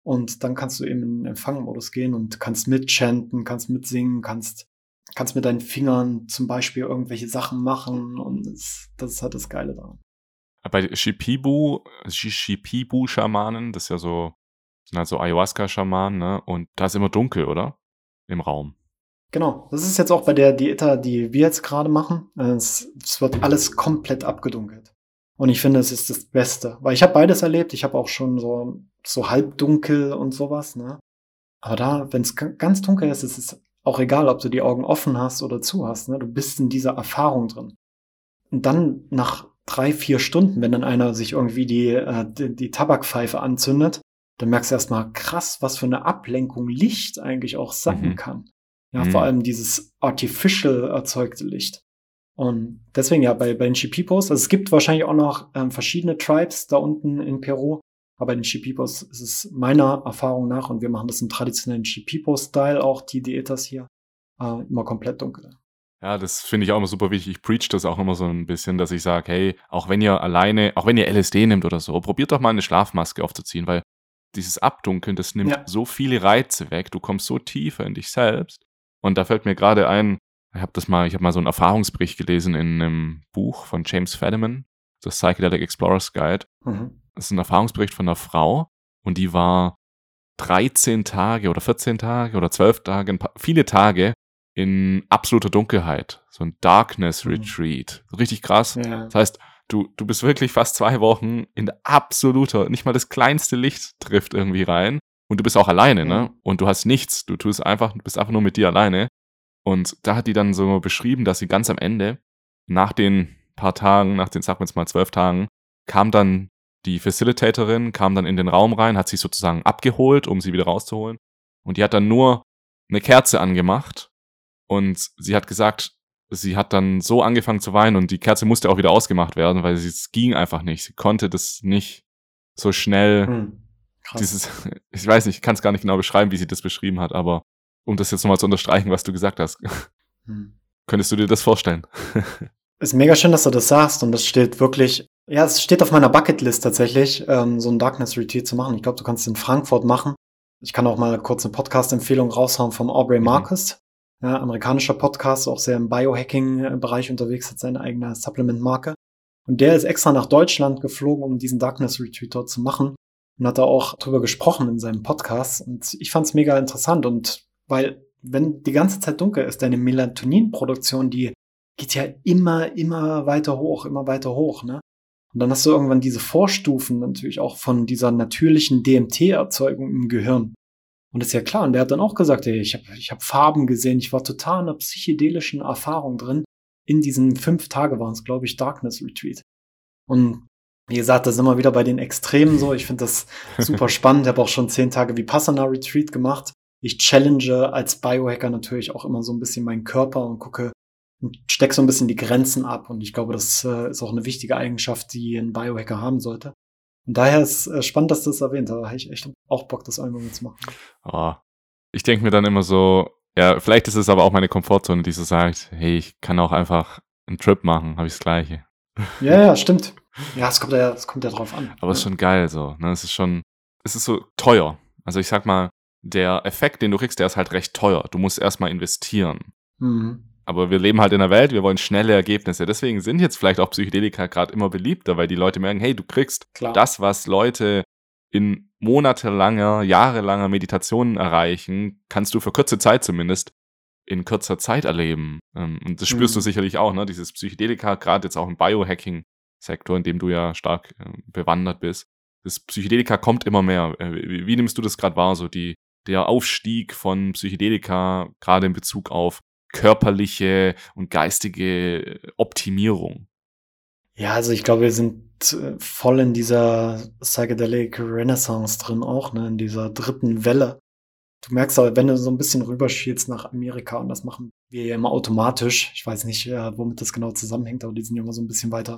Und dann kannst du eben in den Empfangmodus gehen und kannst mitchanten, kannst mitsingen, kannst, kannst mit deinen Fingern zum Beispiel irgendwelche Sachen machen. Und das, das ist halt das Geile daran. Bei Shipibu, Shipibu-Schamanen, das ist ja so, sind halt so Ayahuasca-Schamanen, ne? Und da ist immer dunkel, oder? Im Raum. Genau, das ist jetzt auch bei der Dieta, die wir jetzt gerade machen. Es, es wird alles komplett abgedunkelt. Und ich finde, es ist das Beste. Weil ich habe beides erlebt. Ich habe auch schon so, so halbdunkel und sowas, ne? Aber da, wenn es ganz dunkel ist, ist es auch egal, ob du die Augen offen hast oder zu hast. Ne? Du bist in dieser Erfahrung drin. Und dann nach drei, vier Stunden, wenn dann einer sich irgendwie die, äh, die, die Tabakpfeife anzündet, dann merkst du erstmal krass, was für eine Ablenkung Licht eigentlich auch sein mhm. kann. Ja, mhm. vor allem dieses artificial erzeugte Licht. Und deswegen ja, bei, bei den Shipipos, also es gibt wahrscheinlich auch noch ähm, verschiedene Tribes da unten in Peru, aber bei den Shipipos ist es meiner Erfahrung nach, und wir machen das im traditionellen Shipipo-Style, auch die Diätas hier, äh, immer komplett dunkel. Ja, das finde ich auch immer super wichtig. Ich preach das auch immer so ein bisschen, dass ich sage, hey, auch wenn ihr alleine, auch wenn ihr LSD nehmt oder so, probiert doch mal eine Schlafmaske aufzuziehen, weil dieses Abdunkeln, das nimmt ja. so viele Reize weg. Du kommst so tiefer in dich selbst. Und da fällt mir gerade ein, ich habe das mal, ich habe mal so einen Erfahrungsbericht gelesen in einem Buch von James Fadiman, das Psychedelic Explorers Guide. Mhm. Das ist ein Erfahrungsbericht von einer Frau und die war 13 Tage oder 14 Tage oder 12 Tage, viele Tage in absoluter Dunkelheit. So ein Darkness mhm. Retreat. Mhm. Richtig krass. Ja. Das heißt, du, du bist wirklich fast zwei Wochen in absoluter, nicht mal das kleinste Licht trifft irgendwie rein. Und du bist auch alleine, ne? mhm. ne? Und du hast nichts. Du tust einfach, du bist einfach nur mit dir alleine. Und da hat die dann so beschrieben, dass sie ganz am Ende, nach den paar Tagen, nach den, sagen wir jetzt mal zwölf Tagen, kam dann die Facilitatorin, kam dann in den Raum rein, hat sich sozusagen abgeholt, um sie wieder rauszuholen. Und die hat dann nur eine Kerze angemacht. Und sie hat gesagt, sie hat dann so angefangen zu weinen und die Kerze musste auch wieder ausgemacht werden, weil es ging einfach nicht. Sie konnte das nicht so schnell. Hm, dieses, ich weiß nicht, ich kann es gar nicht genau beschreiben, wie sie das beschrieben hat, aber um das jetzt nochmal zu unterstreichen, was du gesagt hast. Hm. Könntest du dir das vorstellen? ist mega schön, dass du das sagst und das steht wirklich, ja, es steht auf meiner Bucketlist tatsächlich, ähm, so ein Darkness Retreat zu machen. Ich glaube, du kannst es in Frankfurt machen. Ich kann auch mal kurz eine Podcast-Empfehlung raushauen vom Aubrey mhm. Marcus. Ja, amerikanischer Podcast, auch sehr im Biohacking-Bereich unterwegs, hat seine eigene Supplement-Marke. Und der ist extra nach Deutschland geflogen, um diesen Darkness Retreat dort zu machen. Und hat da auch drüber gesprochen in seinem Podcast. Und ich fand es mega interessant und weil wenn die ganze Zeit dunkel ist, deine Melatoninproduktion, die geht ja immer, immer weiter hoch, immer weiter hoch, ne? Und dann hast du irgendwann diese Vorstufen natürlich auch von dieser natürlichen DMT-Erzeugung im Gehirn. Und das ist ja klar. Und der hat dann auch gesagt, ey, ich habe ich hab Farben gesehen, ich war total in einer psychedelischen Erfahrung drin. In diesen fünf Tage waren es, glaube ich, Darkness Retreat. Und wie gesagt, das ist immer wieder bei den Extremen so. Ich finde das super spannend. Ich habe auch schon zehn Tage Vipassana Retreat gemacht ich challenge als Biohacker natürlich auch immer so ein bisschen meinen Körper und gucke und stecke so ein bisschen die Grenzen ab. Und ich glaube, das äh, ist auch eine wichtige Eigenschaft, die ein Biohacker haben sollte. Und daher ist äh, spannend, dass du das erwähnt hast. Da habe ich echt auch Bock, das einmal zu machen. Oh. Ich denke mir dann immer so, ja, vielleicht ist es aber auch meine Komfortzone, die so sagt, hey, ich kann auch einfach einen Trip machen, habe ich das Gleiche. Ja, ja, stimmt. Ja, es kommt ja, es kommt ja drauf an. Aber es ist schon geil so. Ne? Es ist schon, es ist so teuer. Also ich sag mal, der Effekt, den du kriegst, der ist halt recht teuer. Du musst erstmal investieren. Mhm. Aber wir leben halt in einer Welt, wir wollen schnelle Ergebnisse. Deswegen sind jetzt vielleicht auch Psychedelika gerade immer beliebter, weil die Leute merken, hey, du kriegst Klar. das, was Leute in monatelanger, jahrelanger Meditation erreichen, kannst du für kurze Zeit zumindest in kürzer Zeit erleben. Ähm, und das spürst mhm. du sicherlich auch, ne? Dieses Psychedelika, gerade jetzt auch im Biohacking-Sektor, in dem du ja stark äh, bewandert bist. Das Psychedelika kommt immer mehr. Äh, wie, wie nimmst du das gerade wahr, so die, der Aufstieg von Psychedelika, gerade in Bezug auf körperliche und geistige Optimierung? Ja, also ich glaube, wir sind äh, voll in dieser Psychedelic Renaissance drin auch, ne, in dieser dritten Welle. Du merkst aber, wenn du so ein bisschen rüberschielst nach Amerika, und das machen wir ja immer automatisch, ich weiß nicht, womit das genau zusammenhängt, aber die sind ja immer so ein bisschen weiter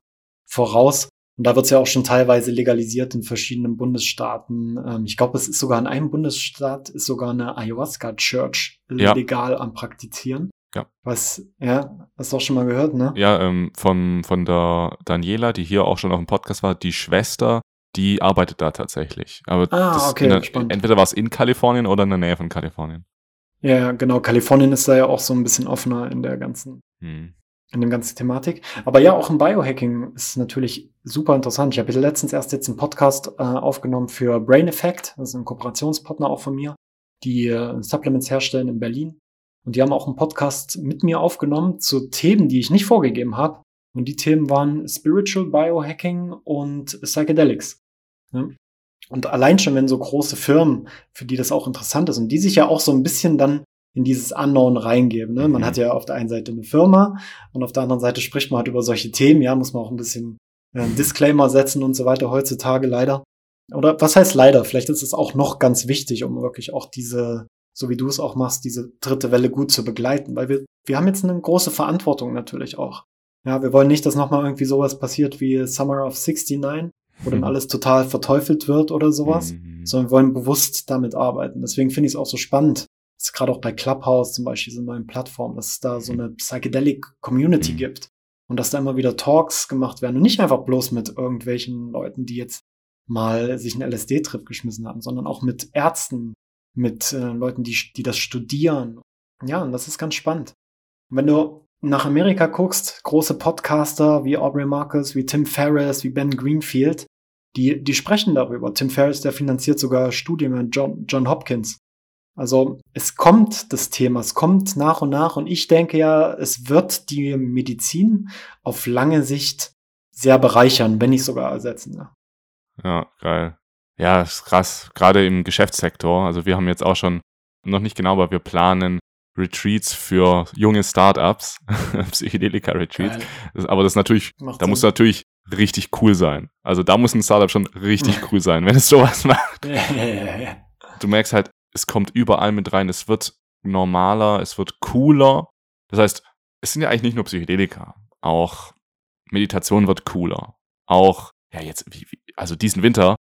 voraus. Und da wird es ja auch schon teilweise legalisiert in verschiedenen Bundesstaaten. Ähm, ich glaube, es ist sogar in einem Bundesstaat ist sogar eine Ayahuasca-Church Ja. legal am Praktizieren. Ja. Was, ja, hast du auch schon mal gehört, ne? Ja, ähm, von, von der Daniela, die hier auch schon auf dem Podcast war, die Schwester, die arbeitet da tatsächlich. Aber Ah, okay, der, entweder war es in Kalifornien oder in der Nähe von Kalifornien. Ja, ja, genau. Kalifornien ist da ja auch so ein bisschen offener in der ganzen Hm. In dem ganzen Thematik. Aber ja, auch im Biohacking ist natürlich super interessant. Ich habe letztens erst jetzt einen Podcast äh, aufgenommen für Brain Effect, das ist ein Kooperationspartner auch von mir, die äh, Supplements herstellen in Berlin. Und die haben auch einen Podcast mit mir aufgenommen zu Themen, die ich nicht vorgegeben habe. Und die Themen waren Spiritual Biohacking und Psychedelics. Ne? Und allein schon, wenn so große Firmen, für die das auch interessant ist und die sich ja auch so ein bisschen dann in dieses Unknown reingeben. Ne? Man Mhm. hat ja auf der einen Seite eine Firma und auf der anderen Seite spricht man halt über solche Themen. Ja, muss man auch ein bisschen äh, Disclaimer setzen und so weiter heutzutage leider. Oder was heißt leider? Vielleicht ist es auch noch ganz wichtig, um wirklich auch diese, so wie du es auch machst, diese dritte Welle gut zu begleiten, weil wir, wir haben jetzt eine große Verantwortung natürlich auch. Ja, wir wollen nicht, dass nochmal irgendwie sowas passiert wie Summer of 69, wo dann alles total verteufelt wird oder sowas Mhm. sondern wir wollen bewusst damit arbeiten. Deswegen finde ich es auch so spannend, dass gerade auch bei Clubhouse zum Beispiel, diese neuen Plattformen, dass es da so eine Psychedelic Community Mhm. gibt und dass da immer wieder Talks gemacht werden und nicht einfach bloß mit irgendwelchen Leuten, die jetzt mal sich einen LSD-Trip geschmissen haben, sondern auch mit Ärzten, mit äh, Leuten, die, die das studieren. Ja, und das ist ganz spannend. Und wenn du nach Amerika guckst, große Podcaster wie Aubrey Marcus, wie Tim Ferriss, wie Ben Greenfield, die, die sprechen darüber. Tim Ferriss, der finanziert sogar Studien mit John, John Hopkins. Also es kommt das Thema, es kommt nach und nach und ich denke ja, es wird die Medizin auf lange Sicht sehr bereichern, wenn nicht sogar ersetzen. Ja. Ja, geil. Ja, ist krass. Gerade im Geschäftssektor. Also wir haben jetzt auch schon, noch nicht genau, aber wir planen Retreats für junge Startups, Psychedelika-Retreats. Aber das natürlich, Macht da muss Sinn. natürlich richtig cool sein. Also da muss ein Startup schon richtig cool sein, wenn es sowas macht. Ja, ja, ja, ja. Du merkst halt, es kommt überall mit rein. Es wird normaler, es wird cooler. Das heißt, es sind ja eigentlich nicht nur Psychedelika. Auch Meditation wird cooler. Auch, ja, jetzt, wie, wie, also diesen Winter,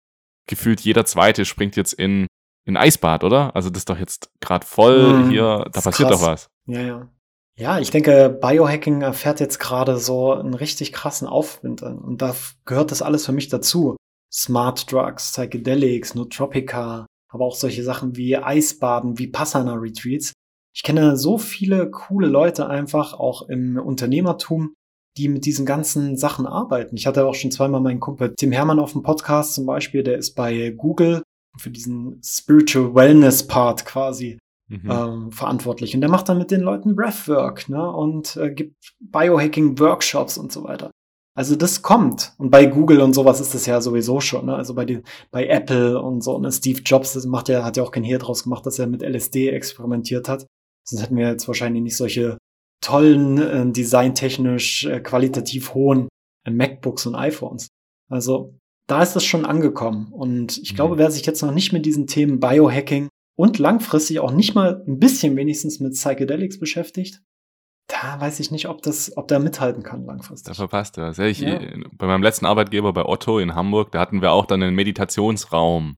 gefühlt jeder Zweite springt jetzt in, in Eisbad, oder? Also das ist doch jetzt gerade voll Mhm, hier, da passiert krass. doch was. Ja, ja. Ja, ich denke, Biohacking erfährt jetzt gerade so einen richtig krassen Aufwind an. Und da gehört das alles für mich dazu. Smart Drugs, Psychedelics, Nootropica, aber auch solche Sachen wie Eisbaden, wie Passana-Retreats. Ich kenne so viele coole Leute einfach, auch im Unternehmertum, die mit diesen ganzen Sachen arbeiten. Ich hatte auch schon zweimal meinen Kumpel Tim Hermann auf dem Podcast zum Beispiel, der ist bei Google für diesen Spiritual Wellness Part quasi Mhm. ähm, verantwortlich. Und der macht dann mit den Leuten Breathwork ne? und äh, gibt Biohacking-Workshops und so weiter. Also das kommt. Und bei Google und sowas ist das ja sowieso schon. Ne? Also bei, den, bei Apple und so. Ne? Steve Jobs das macht ja, hat ja auch kein Hehl draus gemacht, dass er mit LSD experimentiert hat. Sonst hätten wir jetzt wahrscheinlich nicht solche tollen, äh, designtechnisch äh, qualitativ hohen äh, MacBooks und iPhones. Also da ist das schon angekommen. Und ich Mhm. glaube, wer sich jetzt noch nicht mit diesen Themen Biohacking und langfristig auch nicht mal ein bisschen wenigstens mit Psychedelics beschäftigt, da weiß ich nicht, ob das, ob der mithalten kann Da langfristig. verpasst du was. Ja, ich, Ja. Bei meinem letzten Arbeitgeber bei Otto in Hamburg, da hatten wir auch dann einen Meditationsraum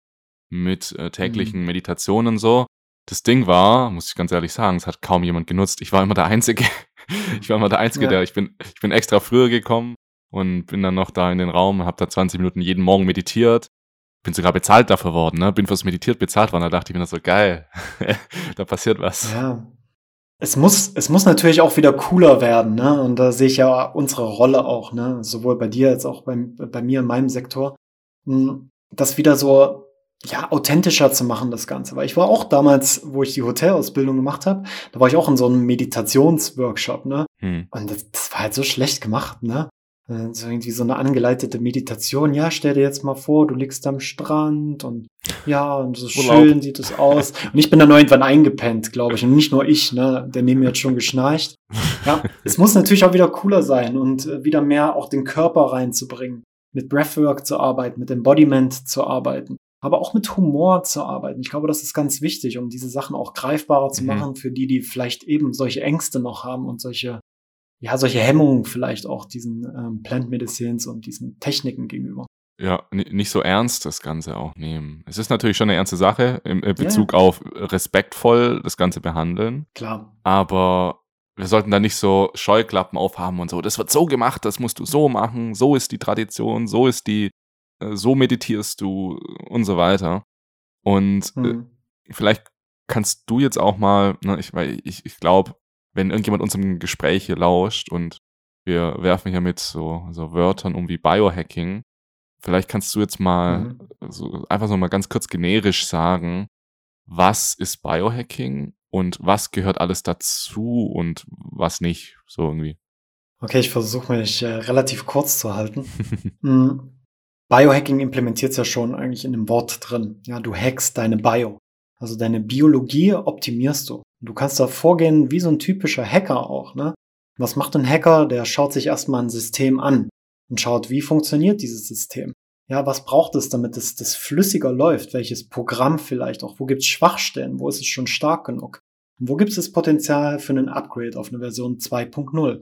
mit äh, täglichen Mhm. Meditationen und so. Das Ding war, muss ich ganz ehrlich sagen, es hat kaum jemand genutzt. Ich war immer der Einzige. ich war immer der Einzige, Ja. der, ich bin, ich bin extra früher gekommen und bin dann noch da in den Raum, habe da 20 Minuten jeden Morgen meditiert. Bin sogar bezahlt dafür worden, ne? Bin fürs Meditiert bezahlt worden. Da dachte ich mir so geil. da passiert was. Ja. Es muss, es muss natürlich auch wieder cooler werden, ne? Und da sehe ich ja unsere Rolle auch, ne? Sowohl bei dir als auch bei, bei mir in meinem Sektor. Hm, Das wieder so, ja, authentischer zu machen, das Ganze. Weil ich war auch damals, wo ich die Hotelausbildung gemacht habe, da war ich auch in so einem Meditationsworkshop, ne? Hm. Und das, das war halt so schlecht gemacht, ne? Äh, So irgendwie so eine angeleitete Meditation. Ja, stell dir jetzt mal vor, du liegst am Strand und ja, und so Urlaub. schön sieht es aus. Und ich bin dann irgendwann eingepennt, glaube ich. Und nicht nur ich, ne? Der neben mir hat schon geschnarcht. Ja, es muss natürlich auch wieder cooler sein und äh, wieder mehr auch den Körper reinzubringen. Mit Breathwork zu arbeiten, mit Embodiment zu arbeiten. Aber auch mit Humor zu arbeiten. Ich glaube, das ist ganz wichtig, um diese Sachen auch greifbarer zu Mhm. machen für die, die vielleicht eben solche Ängste noch haben und solche ja, solche Hemmungen vielleicht auch diesen ähm, Plant Medicines und diesen Techniken gegenüber. Ja, nicht so ernst das Ganze auch nehmen. Es ist natürlich schon eine ernste Sache im Bezug ja. auf respektvoll das Ganze behandeln. Klar. Aber wir sollten da nicht so Scheuklappen aufhaben und so. Das wird so gemacht, das musst du so machen, so ist die Tradition, so ist die, äh, so meditierst du und so weiter. Und äh, vielleicht kannst du jetzt auch mal, ne, ich, weil ich, ich glaube, wenn irgendjemand unserem Gespräch hier lauscht und wir werfen hier mit so, so Wörtern um wie Biohacking, vielleicht kannst du jetzt mal mhm. so einfach so mal ganz kurz generisch sagen, was ist Biohacking und was gehört alles dazu und was nicht, so irgendwie. Okay, ich versuche mich äh, relativ kurz zu halten. mm. Biohacking implementiert es ja schon eigentlich in dem Wort drin. Ja, du hackst deine Bio. Also deine Biologie optimierst du. Du kannst da vorgehen wie so ein typischer Hacker auch, ne? Was macht ein Hacker? Der schaut sich erstmal ein System an und schaut, wie funktioniert dieses System. Ja, was braucht es, damit es das flüssiger läuft? Welches Programm vielleicht auch? Wo gibt es Schwachstellen? Wo ist es schon stark genug? Und wo gibt es das Potenzial für einen Upgrade auf eine Version 2.0? Und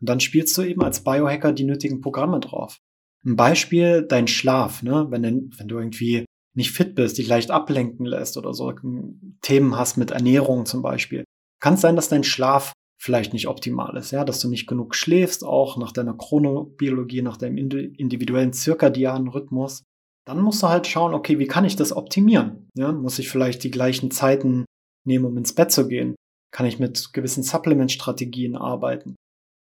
dann spielst du eben als Biohacker die nötigen Programme drauf. Ein Beispiel, dein Schlaf, ne? Wenn, wenn du irgendwie nicht fit bist, dich leicht ablenken lässt oder so Themen hast mit Ernährung zum Beispiel. Kann es sein, dass dein Schlaf vielleicht nicht optimal ist, ja, dass du nicht genug schläfst, auch nach deiner Chronobiologie, nach deinem individuellen zirkadianen Rhythmus, dann musst du halt schauen, okay, wie kann ich das optimieren? Ja, muss ich vielleicht die gleichen Zeiten nehmen, um ins Bett zu gehen? Kann ich mit gewissen Supplement-Strategien arbeiten?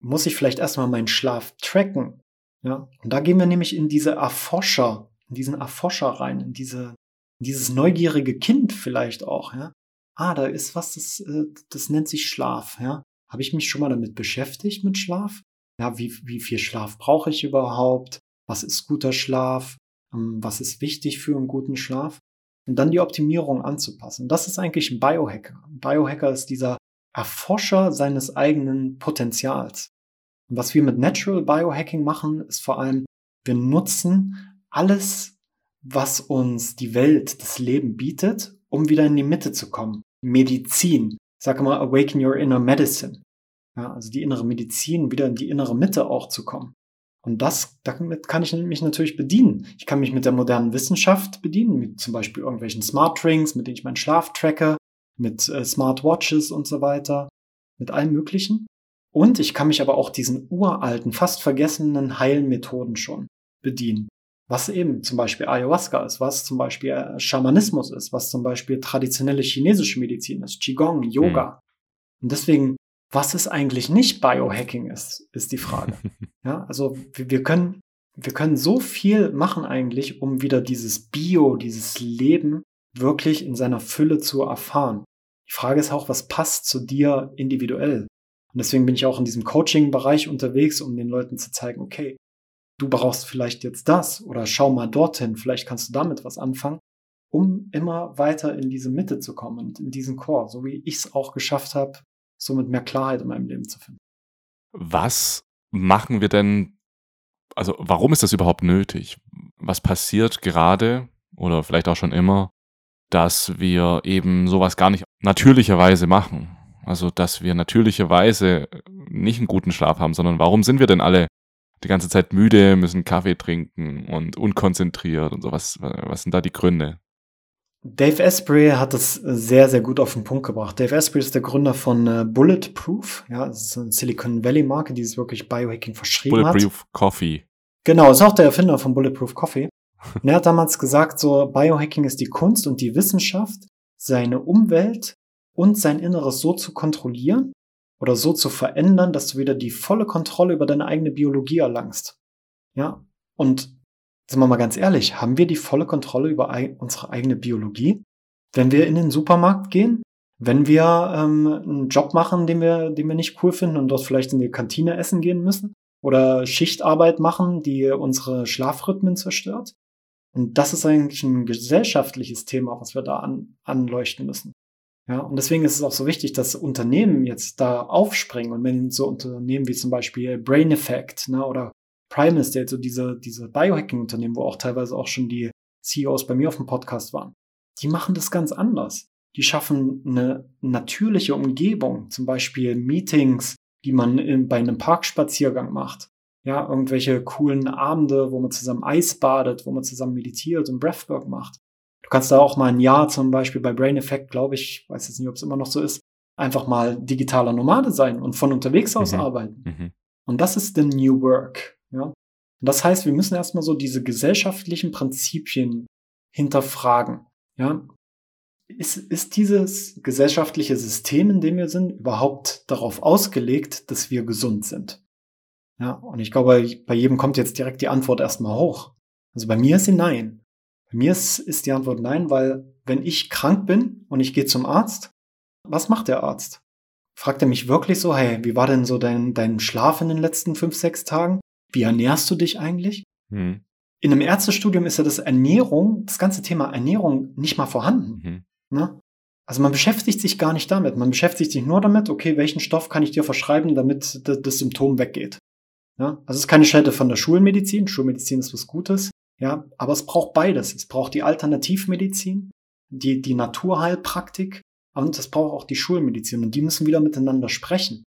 Muss ich vielleicht erstmal meinen Schlaf tracken? Ja, und da gehen wir nämlich in diese Erforscher, in diesen Erforscher rein, in diese, in dieses neugierige Kind vielleicht auch, ja. Ah, da ist was, das, äh, das nennt sich Schlaf, ja. Habe ich mich schon mal damit beschäftigt mit Schlaf? Ja, wie, wie viel Schlaf brauche ich überhaupt? Was ist guter Schlaf? Ähm, was ist wichtig für einen guten Schlaf? Und dann die Optimierung anzupassen. Das ist eigentlich ein Biohacker. Ein Biohacker ist dieser Erforscher seines eigenen Potenzials. Und was wir mit Natural Biohacking machen, ist vor allem, wir nutzen alles, was uns die Welt, das Leben bietet, um wieder in die Mitte zu kommen. Medizin, sage mal, awaken your inner medicine. Ja, also die innere Medizin, wieder in die innere Mitte auch zu kommen. Und das, damit kann ich mich natürlich bedienen. Ich kann mich mit der modernen Wissenschaft bedienen, mit zum Beispiel irgendwelchen Smart Drinks, mit denen ich meinen Schlaf tracke, mit äh, Smart Watches und so weiter, mit allem Möglichen. Und ich kann mich aber auch diesen uralten, fast vergessenen Heilmethoden schon bedienen was eben zum Beispiel Ayahuasca ist, was zum Beispiel äh, Schamanismus ist, was zum Beispiel traditionelle chinesische Medizin ist, Qigong, Yoga. Mhm. Und deswegen, was ist eigentlich nicht Biohacking ist, ist die Frage. ja, also wir, können, wir können so viel machen eigentlich, um wieder dieses Bio, dieses Leben wirklich in seiner Fülle zu erfahren. Die Frage ist auch, was passt zu dir individuell? Und deswegen bin ich auch in diesem Coaching-Bereich unterwegs, um den Leuten zu zeigen, okay, du brauchst vielleicht jetzt das oder schau mal dorthin, vielleicht kannst du damit was anfangen, um immer weiter in diese Mitte zu kommen und in diesen Chor, so wie ich es auch geschafft habe, somit mehr Klarheit in meinem Leben zu finden. Was machen wir denn, also warum ist das überhaupt nötig? Was passiert gerade oder vielleicht auch schon immer, dass wir eben sowas gar nicht natürlicherweise machen? Also, dass wir natürlicherweise nicht einen guten Schlaf haben, sondern warum sind wir denn alle die ganze Zeit müde, müssen Kaffee trinken und unkonzentriert und sowas. Was sind da die Gründe? Dave Asprey hat das sehr, sehr gut auf den Punkt gebracht. Dave Asprey ist der Gründer von äh, Bulletproof. Ja, das ist eine Silicon Valley Marke, die es wirklich Biohacking verschrieben Bulletproof hat. Bulletproof Coffee. Genau, ist auch der Erfinder von Bulletproof Coffee. Und er hat damals gesagt, so Biohacking ist die Kunst und die Wissenschaft, seine Umwelt und sein Inneres so zu kontrollieren, oder so zu verändern, dass du wieder die volle Kontrolle über deine eigene Biologie erlangst. Ja, und sind wir mal ganz ehrlich, haben wir die volle Kontrolle über unsere eigene Biologie? Wenn wir in den Supermarkt gehen, wenn wir ähm, einen Job machen, den wir, den wir nicht cool finden und dort vielleicht in die Kantine essen gehen müssen oder Schichtarbeit machen, die unsere Schlafrhythmen zerstört. Und das ist eigentlich ein gesellschaftliches Thema, was wir da an, anleuchten müssen. Ja, und deswegen ist es auch so wichtig, dass Unternehmen jetzt da aufspringen und wenn so Unternehmen wie zum Beispiel Brain Effect ne, oder Prime Estate, so diese, diese Biohacking-Unternehmen, wo auch teilweise auch schon die CEOs bei mir auf dem Podcast waren, die machen das ganz anders. Die schaffen eine natürliche Umgebung, zum Beispiel Meetings die man in, bei einem Parkspaziergang macht. Ja, irgendwelche coolen Abende, wo man zusammen Eis badet, wo man zusammen meditiert und Breathwork macht. Du kannst da auch mal ein Jahr zum Beispiel bei Brain Effect, glaube ich, weiß jetzt nicht, ob es immer noch so ist, einfach mal digitaler Nomade sein und von unterwegs aus mhm. arbeiten. Mhm. Und das ist the New Work. Ja? Und das heißt, wir müssen erstmal so diese gesellschaftlichen Prinzipien hinterfragen. Ja? Ist, ist dieses gesellschaftliche System, in dem wir sind, überhaupt darauf ausgelegt, dass wir gesund sind? Ja, und ich glaube, bei jedem kommt jetzt direkt die Antwort erstmal hoch. Also bei mir ist sie nein. Bei mir ist, ist die Antwort nein, weil wenn ich krank bin und ich gehe zum Arzt, was macht der Arzt? Fragt er mich wirklich so, hey, wie war denn so dein, dein Schlaf in den letzten fünf, sechs Tagen? Wie ernährst du dich eigentlich? Hm. In einem Ärztestudium ist ja das Ernährung, das ganze Thema Ernährung nicht mal vorhanden. Mhm. Ne? Also man beschäftigt sich gar nicht damit. Man beschäftigt sich nur damit, okay, welchen Stoff kann ich dir verschreiben, damit das Symptom weggeht. Ja? Also es ist keine Schäde von der Schulmedizin. Schulmedizin ist was Gutes. Ja, aber es braucht beides. Es braucht die Alternativmedizin, die, die Naturheilpraktik und es braucht auch die Schulmedizin. Und die müssen wieder miteinander sprechen.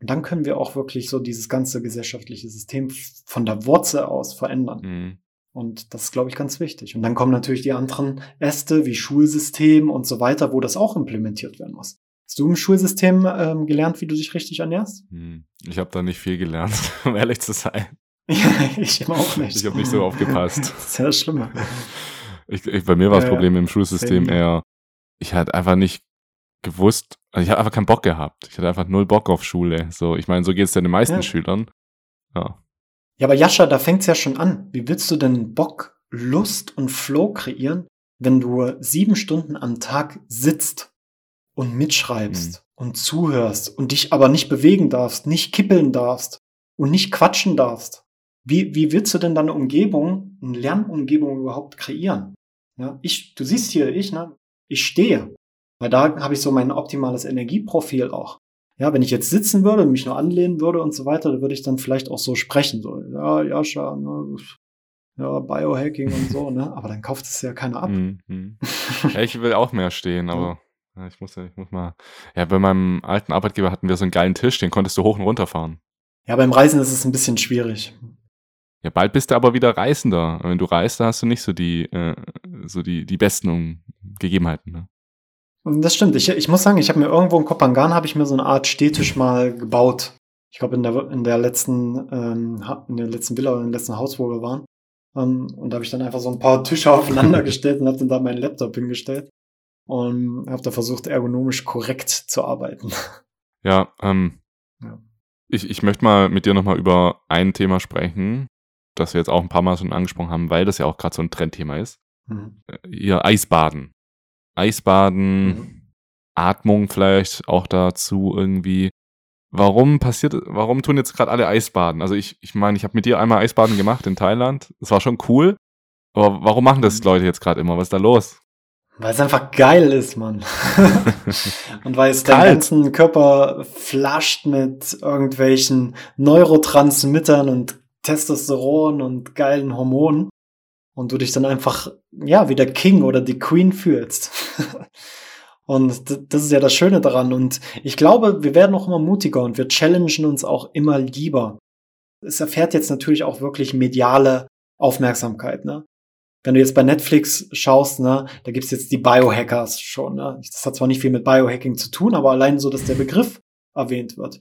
Und dann können wir auch wirklich so dieses ganze gesellschaftliche System von der Wurzel aus verändern. Mhm. Und das ist, glaube ich, ganz wichtig. Und dann kommen natürlich die anderen Äste wie Schulsystem und so weiter, wo das auch implementiert werden muss. Hast du im Schulsystem ähm, gelernt, wie du dich richtig ernährst? Hm. Ich habe da nicht viel gelernt, um ehrlich zu sein. Ja, ich auch nicht. Ich habe nicht so aufgepasst. das ist ja schlimmer. Ich, ich, bei mir war das ja, Problem im Schulsystem eher, ich hatte einfach nicht gewusst, also ich hatte einfach keinen Bock gehabt. Ich hatte einfach null Bock auf Schule. So, ich meine, so geht es ja den meisten. Schülern. Ja. Ja, aber Jascha, da fängt's ja schon an. Wie willst du denn Bock, Lust und Flow kreieren, wenn du sieben Stunden am Tag sitzt und mitschreibst mhm. und zuhörst und dich aber nicht bewegen darfst, nicht kippeln darfst und nicht quatschen darfst? Wie, wie willst du denn deine Umgebung, eine Lernumgebung überhaupt kreieren? Ja, ich, du siehst hier, ich, ne, ich stehe. Weil da habe ich so mein optimales Energieprofil auch. Ja, wenn ich jetzt sitzen würde, mich nur anlehnen würde und so weiter, dann würde ich dann vielleicht auch so sprechen, so, ja, Jascha, ne, ja, Biohacking und so, ne, aber dann kauft es ja keiner ab. Mm -hmm. ja, ich will auch mehr stehen, aber ja, ich muss, ich muss mal, ja, bei meinem alten Arbeitgeber hatten wir so einen geilen Tisch, den konntest du hoch und runter fahren. Ja, beim Reisen ist es ein bisschen schwierig. Ja, bald bist du aber wieder Reisender. Wenn du reist, da hast du nicht so die, äh, so die, die besten Gegebenheiten, ne? Das stimmt. Ich, ich muss sagen, ich habe mir irgendwo in Kopangan habe ich mir so eine Art Städtisch mal gebaut. Ich glaube in der in der letzten ähm, in der letzten Villa oder im letzten Haus, wo wir waren. Ähm, und da habe ich dann einfach so ein paar Tische aufeinander gestellt und habe dann da meinen Laptop hingestellt und habe da versucht ergonomisch korrekt zu arbeiten. Ja, ähm, ja. Ich, ich möchte mal mit dir nochmal über ein Thema sprechen, das wir jetzt auch ein paar Mal schon angesprochen haben, weil das ja auch gerade so ein Trendthema ist. Mhm. Äh, ihr Eisbaden. Eisbaden, mhm. Atmung vielleicht auch dazu irgendwie. Warum passiert, warum tun jetzt gerade alle Eisbaden? Also ich, ich meine, ich habe mit dir einmal Eisbaden gemacht in Thailand. Das war schon cool. Aber warum machen das mhm. Leute jetzt gerade immer? Was ist da los? Weil es einfach geil ist, Mann. und weil es deinen ganzen Körper flasht mit irgendwelchen Neurotransmittern und Testosteron und geilen Hormonen und du dich dann einfach, ja, wie der King oder die Queen fühlst. und das ist ja das Schöne daran. Und ich glaube, wir werden auch immer mutiger und wir challengen uns auch immer lieber. Es erfährt jetzt natürlich auch wirklich mediale Aufmerksamkeit, ne? Wenn du jetzt bei Netflix schaust, ne, da gibt's jetzt die Biohackers schon, ne? Das hat zwar nicht viel mit Biohacking zu tun, aber allein so, dass der Begriff erwähnt wird.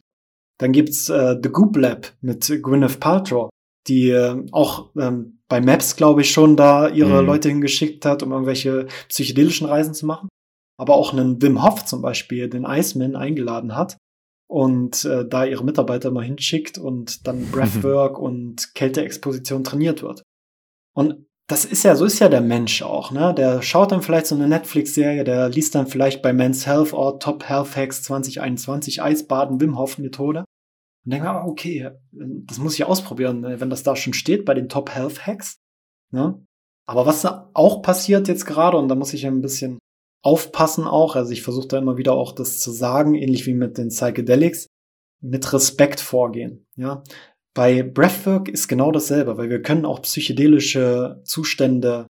Dann gibt's äh, The Goop Lab mit Gwyneth Paltrow, die äh, auch ähm, bei Maps, glaube ich, schon da ihre mhm. Leute hingeschickt hat, um irgendwelche psychedelischen Reisen zu machen. Aber auch einen Wim Hof zum Beispiel, den Iceman, eingeladen hat und äh, da ihre Mitarbeiter mal hinschickt und dann Breathwork mhm. und Kälteexposition trainiert wird. Und das ist ja, so ist ja der Mensch auch, ne? Der schaut dann vielleicht so eine Netflix-Serie, der liest dann vielleicht bei Men's Health or Top Health Hacks 2021 Eisbaden Wim Hof Methode und denke, ah, okay, das muss ich ausprobieren, ne, wenn das da schon steht bei den Top Health Hacks. Ne? Aber was da auch passiert jetzt gerade, und da muss ich ein bisschen aufpassen auch, also ich versuche da immer wieder auch das zu sagen, ähnlich wie mit den Psychedelics, mit Respekt vorgehen. Ja, bei Breathwork ist genau dasselbe, weil wir können auch psychedelische Zustände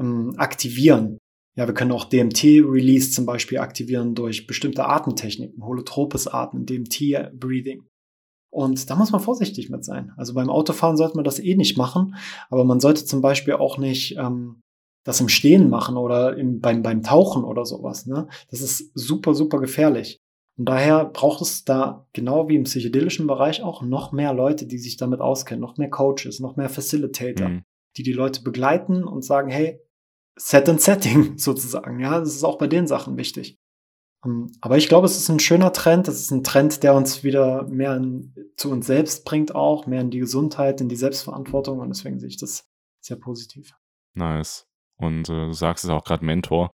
ähm, aktivieren. Ja, wir können auch DMT-Release zum Beispiel aktivieren durch bestimmte Atemtechniken, holotropes Atmen, DMT-Breathing. Und da muss man vorsichtig mit sein. Also beim Autofahren sollte man das eh nicht machen, aber man sollte zum Beispiel auch nicht ähm, das im Stehen machen oder im, beim, beim Tauchen oder sowas. Ne? Das ist super, super gefährlich. Und daher braucht es da, genau wie im psychedelischen Bereich, auch noch mehr Leute, die sich damit auskennen, noch mehr Coaches, noch mehr Facilitator, mhm. die die Leute begleiten und sagen, hey, Set and Setting sozusagen. Ja, das ist auch bei den Sachen wichtig. Ähm, aber ich glaube, es ist ein schöner Trend. Es ist ein Trend, der uns wieder mehr in, zu uns selbst bringt, auch mehr in die Gesundheit, in die Selbstverantwortung. Und deswegen sehe ich das sehr positiv. Nice. Und äh, du sagst es auch gerade Mentor.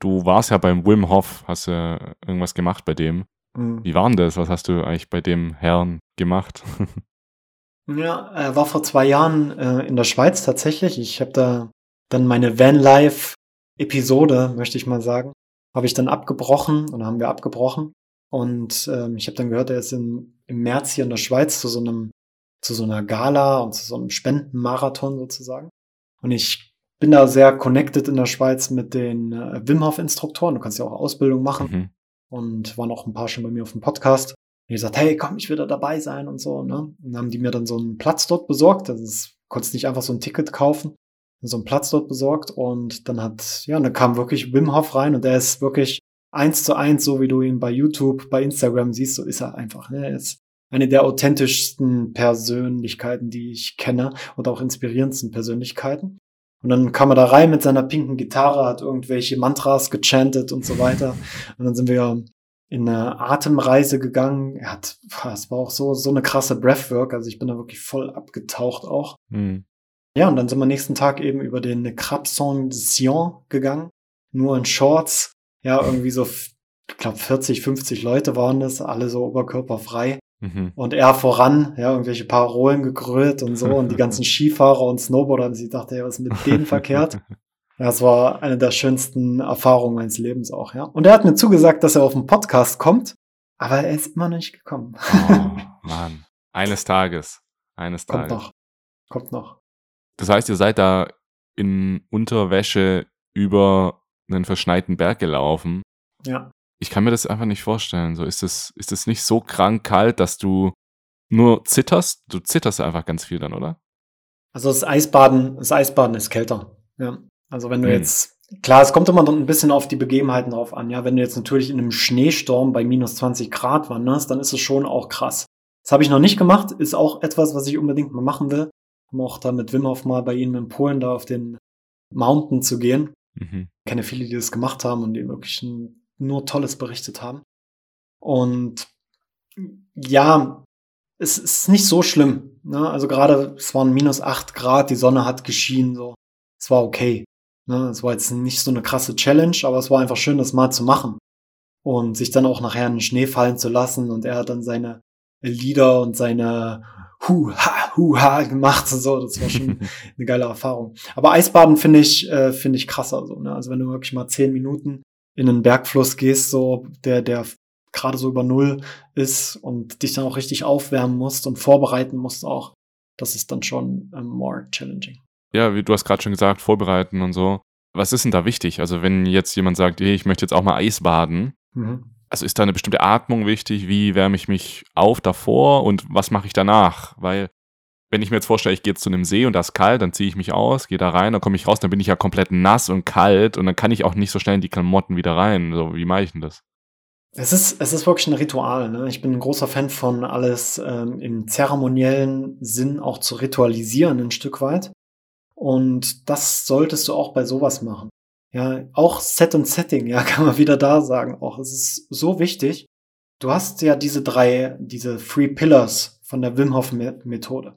Du warst ja beim Wim Hof, hast ja irgendwas gemacht bei dem. Mhm. Wie war denn das? Was hast du eigentlich bei dem Herrn gemacht? ja, er war vor zwei Jahren äh, in der Schweiz tatsächlich. Ich habe da dann meine Vanlife-Episode, möchte ich mal sagen, habe ich dann abgebrochen oder haben wir abgebrochen. Und ähm, ich habe dann gehört, er ist in, im März hier in der Schweiz zu so einem, zu so einer Gala und zu so einem Spendenmarathon sozusagen. Und ich bin da sehr connected in der Schweiz mit den äh, Wim Hof Instruktoren. Du kannst ja auch Ausbildung machen. Mhm. Und waren auch ein paar schon bei mir auf dem Podcast. Und ich gesagt, hey, komm, ich will da dabei sein und so, ne? Und dann haben die mir dann so einen Platz dort besorgt. Das ist, konntest nicht einfach so ein Ticket kaufen so einen Platz dort besorgt und dann hat, ja, dann kam wirklich Wim Hof rein und er ist wirklich eins zu eins, so wie du ihn bei YouTube, bei Instagram siehst, so ist er einfach. Ne? Er ist eine der authentischsten Persönlichkeiten, die ich kenne und auch inspirierendsten Persönlichkeiten. Und dann kam er da rein mit seiner pinken Gitarre, hat irgendwelche Mantras gechantet und so weiter. Und dann sind wir in eine Atemreise gegangen. Er hat, es war auch so, so eine krasse Breathwork. Also ich bin da wirklich voll abgetaucht auch. Mhm. Ja, und dann sind wir nächsten Tag eben über den Crabson Sion gegangen. Nur in Shorts. Ja, irgendwie so, ich glaube, 40, 50 Leute waren das, alle so oberkörperfrei. Mhm. Und er voran, ja, irgendwelche Parolen gegrölt und so und die ganzen Skifahrer und Snowboarder. Und ich dachte, ja, was ist mit denen verkehrt? Ja, es war eine der schönsten Erfahrungen meines Lebens auch, ja. Und er hat mir zugesagt, dass er auf den Podcast kommt, aber er ist immer noch nicht gekommen. Oh, Mann. Eines Tages. Eines Tages. Kommt noch. Kommt noch. Das heißt, ihr seid da in Unterwäsche über einen verschneiten Berg gelaufen. Ja. Ich kann mir das einfach nicht vorstellen. So ist es, ist es nicht so krank kalt, dass du nur zitterst? Du zitterst einfach ganz viel dann, oder? Also das Eisbaden, das Eisbaden ist kälter. Ja. Also wenn du hm. jetzt, klar, es kommt immer ein bisschen auf die Begebenheiten drauf an. Ja, wenn du jetzt natürlich in einem Schneesturm bei minus 20 Grad wanderst, dann ist es schon auch krass. Das habe ich noch nicht gemacht, ist auch etwas, was ich unbedingt mal machen will um auch da mit Wim Hof mal bei ihnen in Polen da auf den Mountain zu gehen. Mhm. Ich kenne viele, die das gemacht haben und die wirklich ein, nur Tolles berichtet haben. Und ja, es ist nicht so schlimm. Ne? Also gerade, es waren minus acht Grad, die Sonne hat geschienen, so. Es war okay. Ne? Es war jetzt nicht so eine krasse Challenge, aber es war einfach schön, das mal zu machen. Und sich dann auch nachher in den Schnee fallen zu lassen und er hat dann seine Lieder und seine Hu-Ha, Hu-Ha gemacht und so. Das war schon eine geile Erfahrung. Aber Eisbaden finde ich, äh, finde ich krasser. So, ne? Also wenn du wirklich mal zehn Minuten in einen Bergfluss gehst, so der, der gerade so über Null ist und dich dann auch richtig aufwärmen musst und vorbereiten musst auch, das ist dann schon ähm, more challenging. Ja, wie du hast gerade schon gesagt, vorbereiten und so. Was ist denn da wichtig? Also wenn jetzt jemand sagt, hey, ich möchte jetzt auch mal Eisbaden, mhm. Also ist da eine bestimmte Atmung wichtig? Wie wärme ich mich auf davor und was mache ich danach? Weil, wenn ich mir jetzt vorstelle, ich gehe jetzt zu einem See und da ist kalt, dann ziehe ich mich aus, gehe da rein, dann komme ich raus, dann bin ich ja komplett nass und kalt und dann kann ich auch nicht so schnell in die Klamotten wieder rein. So, wie mache ich denn das? Es ist, es ist wirklich ein Ritual. Ne? Ich bin ein großer Fan von alles ähm, im zeremoniellen Sinn auch zu ritualisieren, ein Stück weit. Und das solltest du auch bei sowas machen. Ja, auch Set und Setting, ja, kann man wieder da sagen. Auch es ist so wichtig. Du hast ja diese drei, diese Three Pillars von der Wim Hof Methode.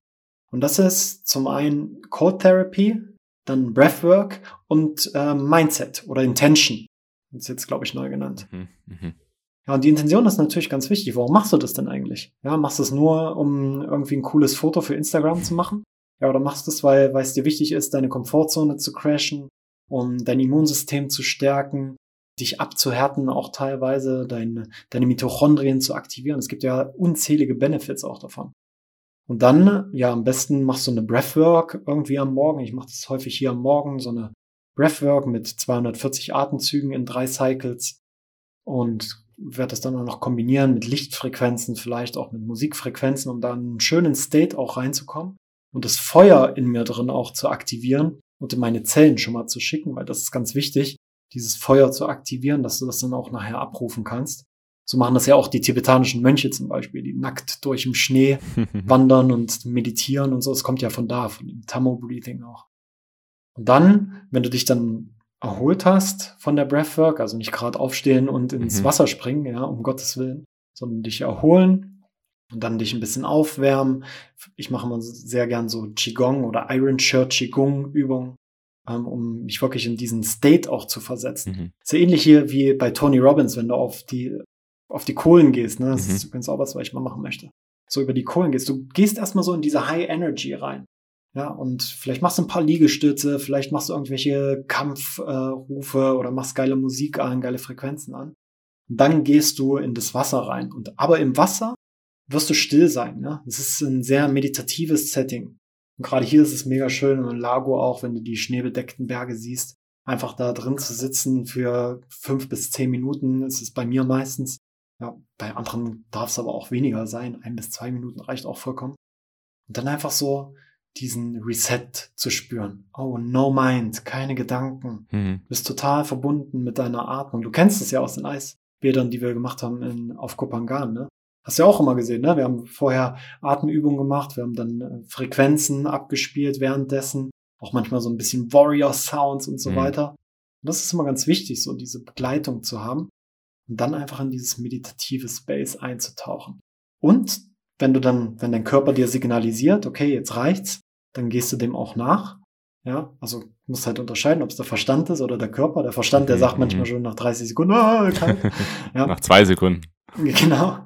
Und das ist zum einen Cold Therapy, dann Breathwork und äh, Mindset oder Intention. Das ist jetzt, glaube ich, neu genannt. Mhm, mh. Ja, und die Intention ist natürlich ganz wichtig. Warum machst du das denn eigentlich? Ja, machst du es nur, um irgendwie ein cooles Foto für Instagram zu machen? Ja, oder machst du es, weil, weil es dir wichtig ist, deine Komfortzone zu crashen, um dein Immunsystem zu stärken, dich abzuhärten, auch teilweise deine, deine Mitochondrien zu aktivieren. Es gibt ja unzählige Benefits auch davon. Und dann, ja, am besten machst du eine Breathwork irgendwie am Morgen. Ich mache das häufig hier am Morgen, so eine Breathwork mit 240 Atemzügen in drei Cycles. Und werde das dann auch noch kombinieren mit Lichtfrequenzen, vielleicht auch mit Musikfrequenzen, um da einen schönen State auch reinzukommen und das Feuer in mir drin auch zu aktivieren und in meine Zellen schon mal zu schicken, weil das ist ganz wichtig, dieses Feuer zu aktivieren, dass du das dann auch nachher abrufen kannst. So machen das ja auch die tibetanischen Mönche zum Beispiel, die nackt durch im Schnee wandern und meditieren und so. Es kommt ja von da, von dem Tamo-Breathing auch. Und dann, wenn du dich dann erholt hast von der Breathwork, also nicht gerade aufstehen und ins mhm. Wasser springen, ja, um Gottes Willen, sondern dich erholen und dann dich ein bisschen aufwärmen. Ich mache immer sehr gern so Qigong oder Iron Shirt Qigong Übungen, ähm, um mich wirklich in diesen State auch zu versetzen. Mhm. So ähnlich hier wie bei Tony Robbins, wenn du auf die, auf die Kohlen gehst, ne? Das mhm. ist übrigens auch was, was ich mal machen möchte. So über die Kohlen gehst. Du gehst erstmal so in diese High Energy rein. Ja, und vielleicht machst du ein paar Liegestütze, vielleicht machst du irgendwelche Kampfrufe äh, oder machst geile Musik an, geile Frequenzen an. Und dann gehst du in das Wasser rein. Und aber im Wasser wirst du still sein. Ne? Es ist ein sehr meditatives Setting. Und gerade hier ist es mega schön im Lago auch, wenn du die schneebedeckten Berge siehst, einfach da drin zu sitzen für fünf bis zehn Minuten. ist es bei mir meistens. Ja, bei anderen darf es aber auch weniger sein. Ein bis zwei Minuten reicht auch vollkommen. Und dann einfach so diesen Reset zu spüren. Oh, no mind, keine Gedanken. Mhm. Du bist total verbunden mit deiner Atmung. Du kennst es ja aus den Eisbädern, die wir gemacht haben in, auf Kopangan, ne? Hast du ja auch immer gesehen, ne? Wir haben vorher Atemübungen gemacht, wir haben dann äh, Frequenzen abgespielt währenddessen, auch manchmal so ein bisschen Warrior Sounds und so mhm. weiter. Und das ist immer ganz wichtig, so diese Begleitung zu haben und dann einfach in dieses meditative Space einzutauchen. Und wenn du dann, wenn dein Körper dir signalisiert, okay, jetzt reicht's, dann gehst du dem auch nach. Ja, also musst halt unterscheiden, ob es der Verstand ist oder der Körper. Der Verstand, der sagt manchmal mhm. schon nach 30 Sekunden, ah, ja. nach zwei Sekunden. Genau.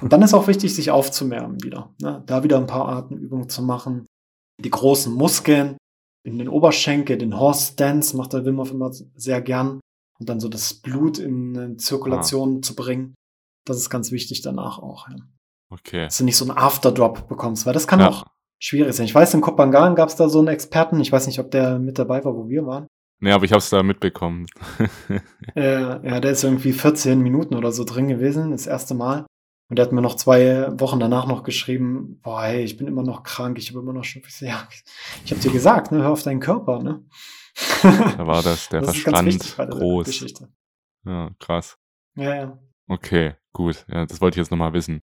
Und dann ist auch wichtig, sich aufzuwärmen wieder. Ne? Da wieder ein paar Atemübungen zu machen. Die großen Muskeln in den Oberschenkel, den Horse Dance macht der Wim Hof immer sehr gern. Und dann so das Blut in Zirkulation ah. zu bringen. Das ist ganz wichtig danach auch. Ja. Okay. Dass du nicht so einen Afterdrop bekommst, weil das kann ja. auch schwierig sein. Ich weiß, in Kopangan gab es da so einen Experten. Ich weiß nicht, ob der mit dabei war, wo wir waren. Nee, aber ich habe es da mitbekommen. äh, ja, der ist irgendwie 14 Minuten oder so drin gewesen, das erste Mal. Und der hat mir noch zwei Wochen danach noch geschrieben, boah, hey, ich bin immer noch krank, ich habe immer noch schon, ja, ich habe dir gesagt, ne, hör auf deinen Körper, ne? Da war das, der das Verstand groß. Ja, krass. Ja, ja. Okay, gut. Ja, das wollte ich jetzt nochmal wissen.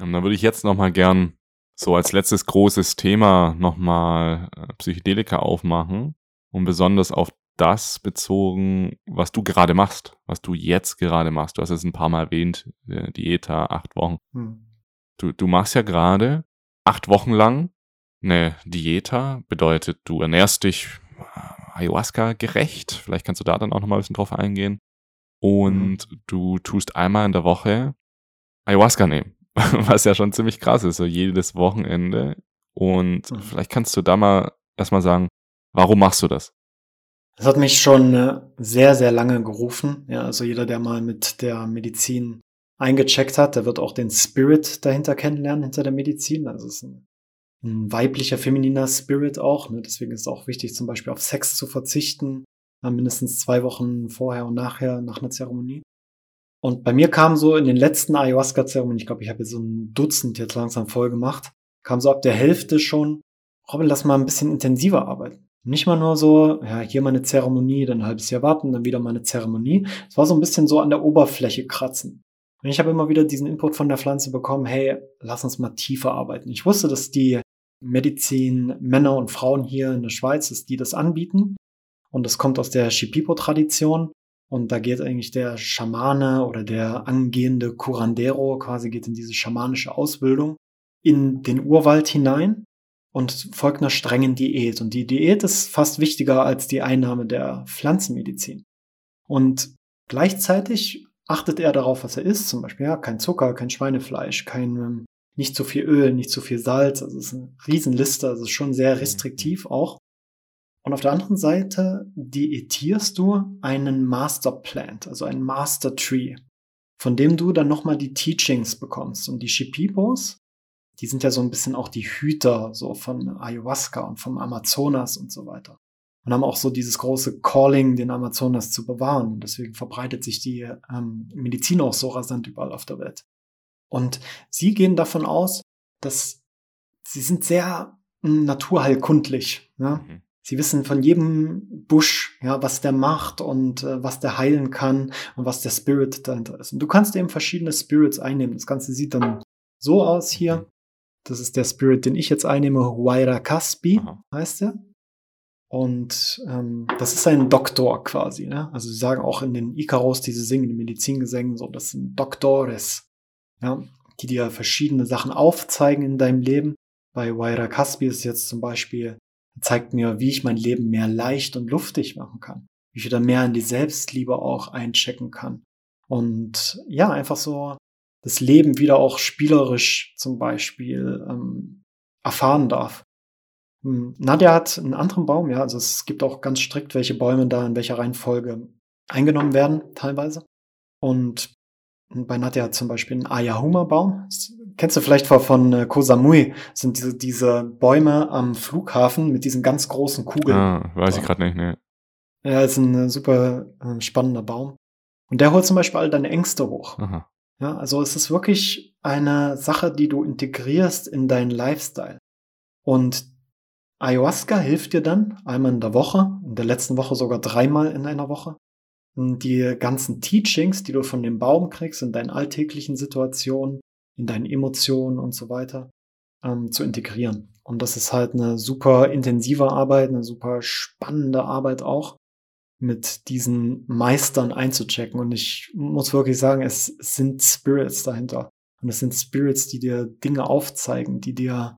Ähm, dann würde ich jetzt nochmal gern so als letztes großes Thema nochmal äh, Psychedelika aufmachen und besonders auf das bezogen, was du gerade machst, was du jetzt gerade machst. Du hast es ein paar Mal erwähnt, äh, Dieta, acht Wochen. Hm. Du, du machst ja gerade acht Wochen lang eine Dieta, bedeutet, du ernährst dich äh, Ayahuasca gerecht. Vielleicht kannst du da dann auch nochmal ein bisschen drauf eingehen. Und hm. du tust einmal in der Woche Ayahuasca nehmen. was ja schon ziemlich krass ist, so jedes Wochenende. Und mhm. vielleicht kannst du da mal erstmal sagen, warum machst du das? Das hat mich schon äh, sehr, sehr lange gerufen. Ja, also jeder, der mal mit der Medizin eingecheckt hat, der wird auch den Spirit dahinter kennenlernen, hinter der Medizin. Also es ist ein, ein weiblicher, femininer Spirit auch. Ne? Deswegen ist es auch wichtig, zum Beispiel auf Sex zu verzichten, mindestens zwei Wochen vorher und nachher, nach einer Zeremonie. Und bei mir kam so in den letzten Ayahuasca-Zeremonien, ich glaube, ich habe jetzt so ein Dutzend jetzt langsam voll gemacht, kam so ab der Hälfte schon, Robin, lass mal ein bisschen intensiver arbeiten. Nicht mal nur so, ja, hier mal eine Zeremonie, dann ein halbes Jahr warten, dann wieder mal eine Zeremonie. Es war so ein bisschen so an der Oberfläche kratzen. Und ich habe immer wieder diesen Input von der Pflanze bekommen, hey, lass uns mal tiefer arbeiten. Ich wusste, dass die Medizin Männer und Frauen hier in der Schweiz, dass die das anbieten. Und das kommt aus der Shipipo-Tradition. Und da geht eigentlich der Schamane oder der angehende Curandero quasi geht in diese schamanische Ausbildung in den Urwald hinein und folgt einer strengen Diät. Und die Diät ist fast wichtiger als die Einnahme der Pflanzenmedizin. Und gleichzeitig achtet er darauf, was er isst. Zum Beispiel, ja, kein Zucker, kein Schweinefleisch, kein, ähm, nicht zu viel Öl, nicht zu viel Salz. Also es ist eine Riesenliste, also es ist schon sehr restriktiv auch. Und auf der anderen Seite diätierst du einen Masterplant, also einen Master Tree, von dem du dann nochmal die Teachings bekommst. Und die Shipipos, die sind ja so ein bisschen auch die Hüter so von Ayahuasca und vom Amazonas und so weiter. und haben auch so dieses große Calling, den Amazonas zu bewahren. Deswegen verbreitet sich die ähm, Medizin auch so rasant überall auf der Welt. Und sie gehen davon aus, dass sie sind sehr hm, naturheilkundlich. Ja? Mhm. Sie wissen von jedem Busch, ja, was der macht und äh, was der heilen kann und was der Spirit dahinter ist. Und du kannst eben verschiedene Spirits einnehmen. Das Ganze sieht dann so aus hier. Das ist der Spirit, den ich jetzt einnehme. Huayra Caspi heißt er. Und ähm, das ist ein Doktor quasi. Ne? Also sie sagen auch in den Ikaros, diese singen, in den Medizingesängen, so, das sind Doktores, ja, die dir verschiedene Sachen aufzeigen in deinem Leben. Bei Huayra Caspi ist jetzt zum Beispiel zeigt mir, wie ich mein Leben mehr leicht und luftig machen kann. Wie ich wieder mehr in die Selbstliebe auch einchecken kann. Und ja, einfach so das Leben wieder auch spielerisch zum Beispiel ähm, erfahren darf. Hm, Nadja hat einen anderen Baum, ja, also es gibt auch ganz strikt, welche Bäume da in welcher Reihenfolge eingenommen werden, teilweise. Und bei Nadja hat zum Beispiel einen Ayahuma-Baum, Kennst du vielleicht von, von äh, Koh Samui? Das sind diese, diese Bäume am Flughafen mit diesen ganz großen Kugeln. Ah, weiß ich gerade nicht, ne. Ja, ist ein äh, super äh, spannender Baum. Und der holt zum Beispiel all deine Ängste hoch. Aha. Ja, also es ist wirklich eine Sache, die du integrierst in deinen Lifestyle. Und Ayahuasca hilft dir dann einmal in der Woche, in der letzten Woche sogar dreimal in einer Woche, die ganzen Teachings, die du von dem Baum kriegst in deinen alltäglichen Situationen, in deinen Emotionen und so weiter ähm, zu integrieren. Und das ist halt eine super intensive Arbeit, eine super spannende Arbeit auch, mit diesen Meistern einzuchecken. Und ich muss wirklich sagen, es sind Spirits dahinter. Und es sind Spirits, die dir Dinge aufzeigen, die dir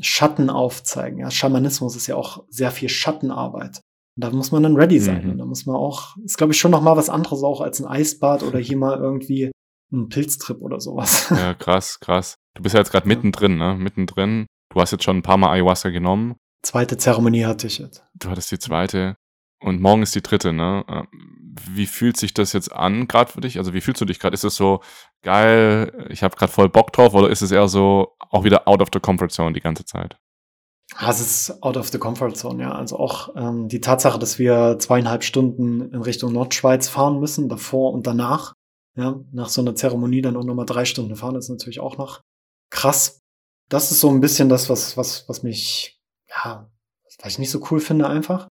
Schatten aufzeigen. Ja, Schamanismus ist ja auch sehr viel Schattenarbeit. Und da muss man dann ready sein. Mhm. Und da muss man auch, ist glaube ich schon noch mal was anderes auch als ein Eisbad oder hier mal irgendwie ein Pilztrip oder sowas. Ja, krass, krass. Du bist ja jetzt gerade mittendrin, ne? Mittendrin. Du hast jetzt schon ein paar Mal Ayahuasca genommen. Zweite Zeremonie hatte ich jetzt. Du hattest die zweite. Und morgen ist die dritte, ne? Ähm, wie fühlt sich das jetzt an, gerade für dich? Also wie fühlst du dich gerade? Ist es so geil, ich habe gerade voll Bock drauf, oder ist es eher so auch wieder out of the comfort zone die ganze Zeit? Ah, es ist out of the comfort zone, ja. Also auch ähm, die Tatsache, dass wir zweieinhalb Stunden in Richtung Nordschweiz fahren müssen, davor und danach, ja, nach so einer Zeremonie dann auch nochmal drei Stunden fahren, ist natürlich auch noch krass. Das ist so ein bisschen das, was, was, was mich, ja, was ich nicht so cool finde einfach.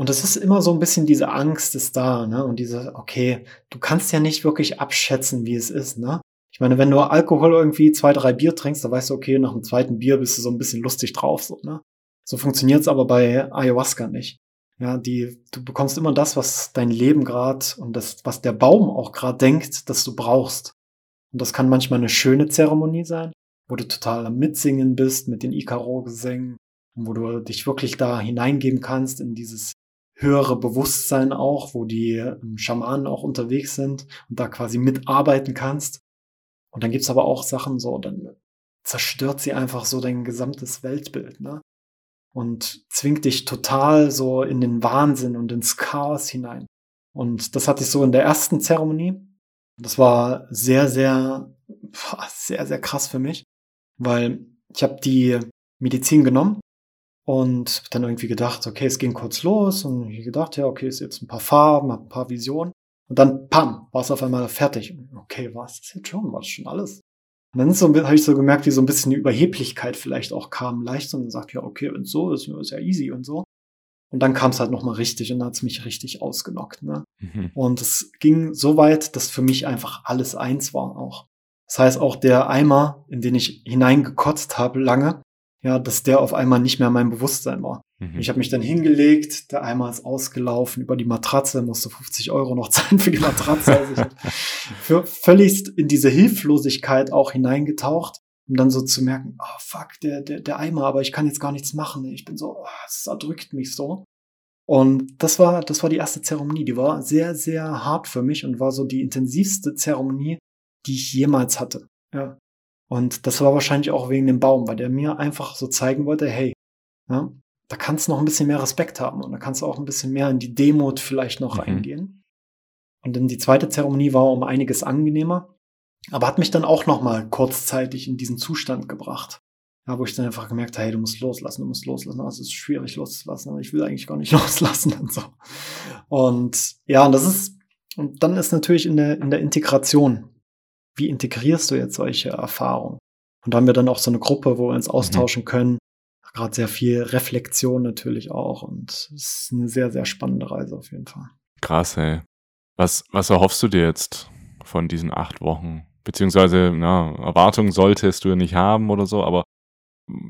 Und es ist immer so ein bisschen diese Angst ist da, ne? Und diese, okay, du kannst ja nicht wirklich abschätzen, wie es ist, ne? Ich meine, wenn du Alkohol irgendwie zwei, drei Bier trinkst, dann weißt du, okay, nach dem zweiten Bier bist du so ein bisschen lustig drauf, so, ne? So funktioniert's aber bei Ayahuasca nicht. Ja, die, du bekommst immer das, was dein Leben gerade und das, was der Baum auch gerade denkt, dass du brauchst. Und das kann manchmal eine schöne Zeremonie sein, wo du total am Mitsingen bist mit den Ikaro-Gesängen wo du dich wirklich da hineingeben kannst in dieses höhere Bewusstsein auch, wo die ähm, Schamanen auch unterwegs sind und da quasi mitarbeiten kannst. Und dann gibt's aber auch Sachen so, dann zerstört sie einfach so dein gesamtes Weltbild, ne? und zwingt dich total so in den Wahnsinn und ins Chaos hinein. Und das hatte ich so in der ersten Zeremonie. Das war sehr, sehr, sehr, sehr krass für mich, weil ich habe die Medizin genommen und dann irgendwie gedacht, okay, es ging kurz los und ich gedacht, ja, okay, ist jetzt ein paar Farben, hab ein paar Visionen und dann, pam, war es auf einmal fertig. Okay, war es jetzt schon, war es schon alles? Und dann so, habe ich so gemerkt, wie so ein bisschen die Überheblichkeit vielleicht auch kam leicht und sagt, ja, okay, und so ist, ist ja easy und so. Und dann kam es halt nochmal richtig und dann hat es mich richtig ausgenockt. Ne? Mhm. Und es ging so weit, dass für mich einfach alles eins war auch. Das heißt, auch der Eimer, in den ich hineingekotzt habe lange, ja, dass der auf einmal nicht mehr mein Bewusstsein war. Mhm. Ich habe mich dann hingelegt, der Eimer ist ausgelaufen über die Matratze, musste 50 Euro noch zahlen für die Matratze. Also ich für völligst in diese Hilflosigkeit auch hineingetaucht, um dann so zu merken, oh fuck, der, der, der Eimer, aber ich kann jetzt gar nichts machen. Ich bin so, oh, es erdrückt mich so. Und das war, das war die erste Zeremonie. Die war sehr, sehr hart für mich und war so die intensivste Zeremonie, die ich jemals hatte. Ja. Und das war wahrscheinlich auch wegen dem Baum, weil der mir einfach so zeigen wollte, hey, ja, da kannst du noch ein bisschen mehr Respekt haben und da kannst du auch ein bisschen mehr in die Demut vielleicht noch mhm. reingehen. Und dann die zweite Zeremonie war um einiges angenehmer, aber hat mich dann auch noch mal kurzzeitig in diesen Zustand gebracht. Ja, wo ich dann einfach gemerkt habe, hey, du musst loslassen, du musst loslassen. Also es ist schwierig loszulassen, aber ich will eigentlich gar nicht loslassen und so. Und ja, und das ist, und dann ist natürlich in der, in der Integration. Wie integrierst du jetzt solche Erfahrungen? Und da haben wir dann auch so eine Gruppe, wo wir uns mhm. austauschen können. Gerade sehr viel Reflexion natürlich auch. Und es ist eine sehr, sehr spannende Reise auf jeden Fall. Krass, ey. Was, was erhoffst du dir jetzt von diesen acht Wochen? Beziehungsweise, na, Erwartungen solltest du nicht haben oder so, aber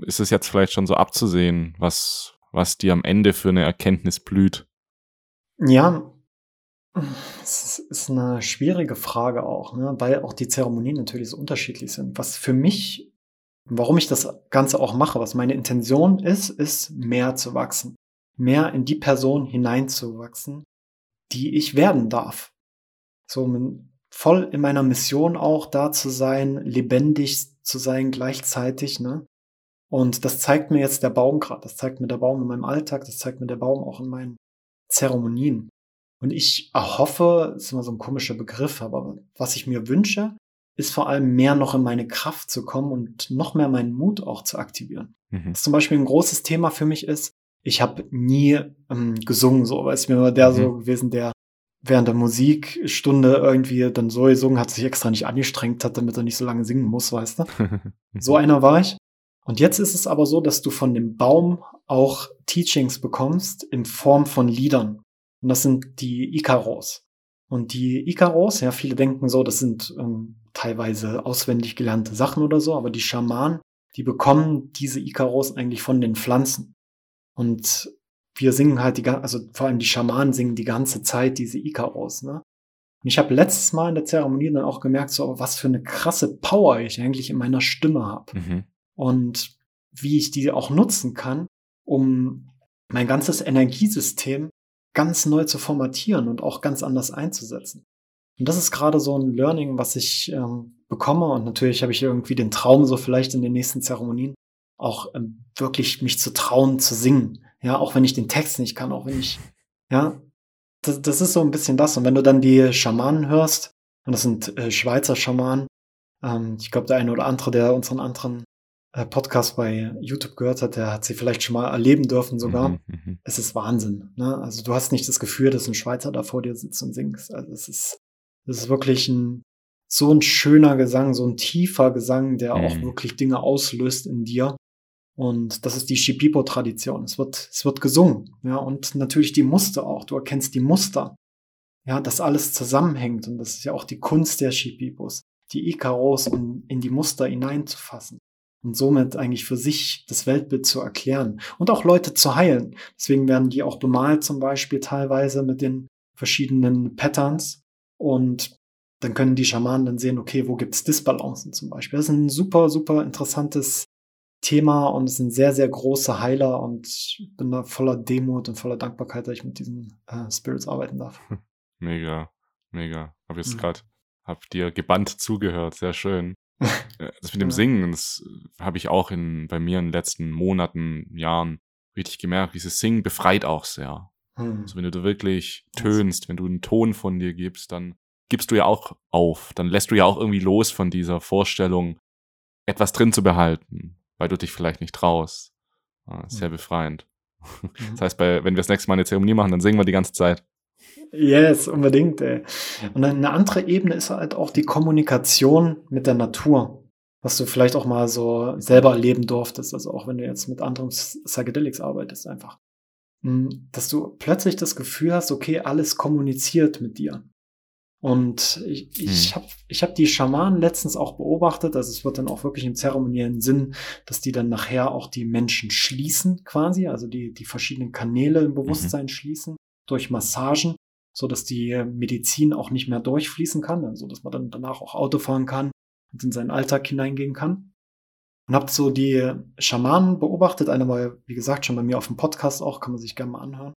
ist es jetzt vielleicht schon so abzusehen, was, was dir am Ende für eine Erkenntnis blüht? Ja, es ist eine schwierige Frage auch, ne? weil auch die Zeremonien natürlich so unterschiedlich sind. Was für mich, warum ich das Ganze auch mache, was meine Intention ist, ist mehr zu wachsen. Mehr in die Person hineinzuwachsen, die ich werden darf. So voll in meiner Mission auch da zu sein, lebendig zu sein gleichzeitig, ne? Und das zeigt mir jetzt der Baum gerade. Das zeigt mir der Baum in meinem Alltag. Das zeigt mir der Baum auch in meinen Zeremonien. Und ich erhoffe, ist immer so ein komischer Begriff, aber was ich mir wünsche, ist vor allem mehr noch in meine Kraft zu kommen und noch mehr meinen Mut auch zu aktivieren. Mhm. Das zum Beispiel ein großes Thema für mich ist, ich habe nie ähm, gesungen, so, weil es mir war der mhm. so gewesen, der während der Musikstunde irgendwie dann so gesungen hat, sich extra nicht angestrengt hat, damit er nicht so lange singen muss, weißt du? so einer war ich. Und jetzt ist es aber so, dass du von dem Baum auch Teachings bekommst in Form von Liedern. Und das sind die Ikaros. Und die Ikaros, ja, viele denken so, das sind ähm, teilweise auswendig gelernte Sachen oder so, aber die Schamanen, die bekommen diese Ikaros eigentlich von den Pflanzen. Und wir singen halt die, also vor allem die Schamanen singen die ganze Zeit diese Ikaros, ne? Und ich habe letztes Mal in der Zeremonie dann auch gemerkt, so was für eine krasse Power ich eigentlich in meiner Stimme habe. Mhm und wie ich die auch nutzen kann, um mein ganzes Energiesystem ganz neu zu formatieren und auch ganz anders einzusetzen. Und das ist gerade so ein Learning, was ich ähm, bekomme. Und natürlich habe ich irgendwie den Traum, so vielleicht in den nächsten Zeremonien auch ähm, wirklich mich zu trauen, zu singen. Ja, auch wenn ich den Text nicht kann, auch wenn ich, ja, das, das ist so ein bisschen das. Und wenn du dann die Schamanen hörst, und das sind äh, Schweizer Schamanen, ähm, ich glaube, der eine oder andere, der unseren anderen Podcast bei YouTube gehört hat, der hat sie vielleicht schon mal erleben dürfen sogar. Mhm, mhm, es ist Wahnsinn. Ne? Also du hast nicht das Gefühl, dass ein Schweizer da vor dir sitzt und singst. Also es ist, es ist wirklich ein, so ein schöner Gesang, so ein tiefer Gesang, der mhm. auch wirklich Dinge auslöst in dir. Und das ist die Shipipo-Tradition. Es wird, es wird gesungen. Ja, und natürlich die Muster auch. Du erkennst die Muster. Ja, dass alles zusammenhängt. Und das ist ja auch die Kunst der Shipipos, die Ikaros und in die Muster hineinzufassen und somit eigentlich für sich das Weltbild zu erklären und auch Leute zu heilen. Deswegen werden die auch bemalt zum Beispiel teilweise mit den verschiedenen Patterns und dann können die Schamanen dann sehen, okay, wo gibt's Disbalancen zum Beispiel. Das ist ein super, super interessantes Thema und es sind sehr, sehr große Heiler und ich bin da voller Demut und voller Dankbarkeit, dass ich mit diesen äh, Spirits arbeiten darf. Mega, mega. Hab jetzt mhm. gerade, hab dir gebannt zugehört, sehr schön. Äh, das mit dem Singen, das habe ich auch in, bei mir in den letzten Monaten, Jahren richtig gemerkt. Dieses Singen befreit auch sehr. Hm. Also wenn du da wirklich tönst, wenn du einen Ton von dir gibst, dann gibst du ja auch auf. Dann lässt du ja auch irgendwie los von dieser Vorstellung, etwas drin zu behalten, weil du dich vielleicht nicht traust. sehr hm. befreiend. Mhm. Das heißt, bei, wenn wir das nächste Mal eine Zeremonie machen, dann singen wir die ganze Zeit. Yes, unbedingt, ey. Und eine andere Ebene ist halt auch die Kommunikation mit der Natur. Was du vielleicht auch mal so selber erleben durftest. Also auch wenn du jetzt mit anderen Psychedelics arbeitest, einfach. Hm, dass du plötzlich das Gefühl hast, okay, alles kommuniziert mit dir. Und ich, ich hm. habe ich hab die Schamanen letztens auch beobachtet, also es wird dann auch wirklich im zeremoniellen Sinn, dass die dann nachher auch die Menschen schließen quasi, also die, die verschiedenen Kanäle im mhm. Bewusstsein mhm. schließen durch Massagen so dass die Medizin auch nicht mehr durchfließen kann, also dass man dann danach auch Auto fahren kann und in seinen Alltag hineingehen kann. Und habt so die Schamanen beobachtet, einer war, wie gesagt, schon bei mir auf dem Podcast auch, kann man sich gerne mal anhören,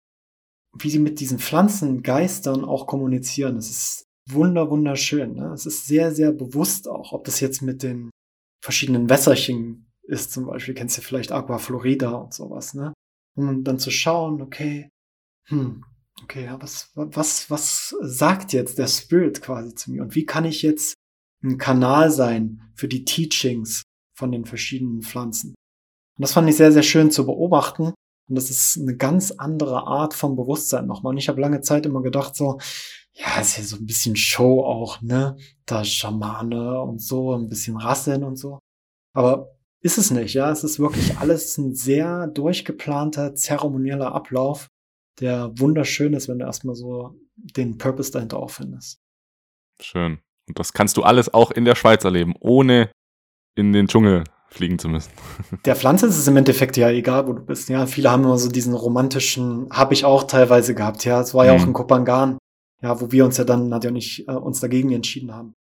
wie sie mit diesen Pflanzengeistern auch kommunizieren. Das ist wunder, wunderschön. Ne? Es ist sehr, sehr bewusst auch, ob das jetzt mit den verschiedenen Wässerchen ist, zum Beispiel, kennst du vielleicht Aqua Florida und sowas, ne? Und dann zu schauen, okay, hm, okay, ja, was, was, was sagt jetzt der Spirit quasi zu mir? Und wie kann ich jetzt ein Kanal sein für die Teachings von den verschiedenen Pflanzen? Und das fand ich sehr, sehr schön zu beobachten. Und das ist eine ganz andere Art von Bewusstsein nochmal. Und ich habe lange Zeit immer gedacht, so, ja, ist ja so ein bisschen Show auch, ne? Da Schamane und so, ein bisschen Rasseln und so. Aber ist es nicht, ja. Es ist wirklich alles ein sehr durchgeplanter, zeremonieller Ablauf, der wunderschön ist, wenn du erstmal so den Purpose dahinter auch findest. Schön. Und das kannst du alles auch in der Schweiz erleben, ohne in den Dschungel fliegen zu müssen. Der Pflanze ist es im Endeffekt ja egal, wo du bist. Ja, viele haben immer so diesen romantischen, habe ich auch teilweise gehabt. Ja, es war ja mhm. auch in Kopangan, ja, wo wir uns ja dann Nadja und ich äh, uns dagegen entschieden haben,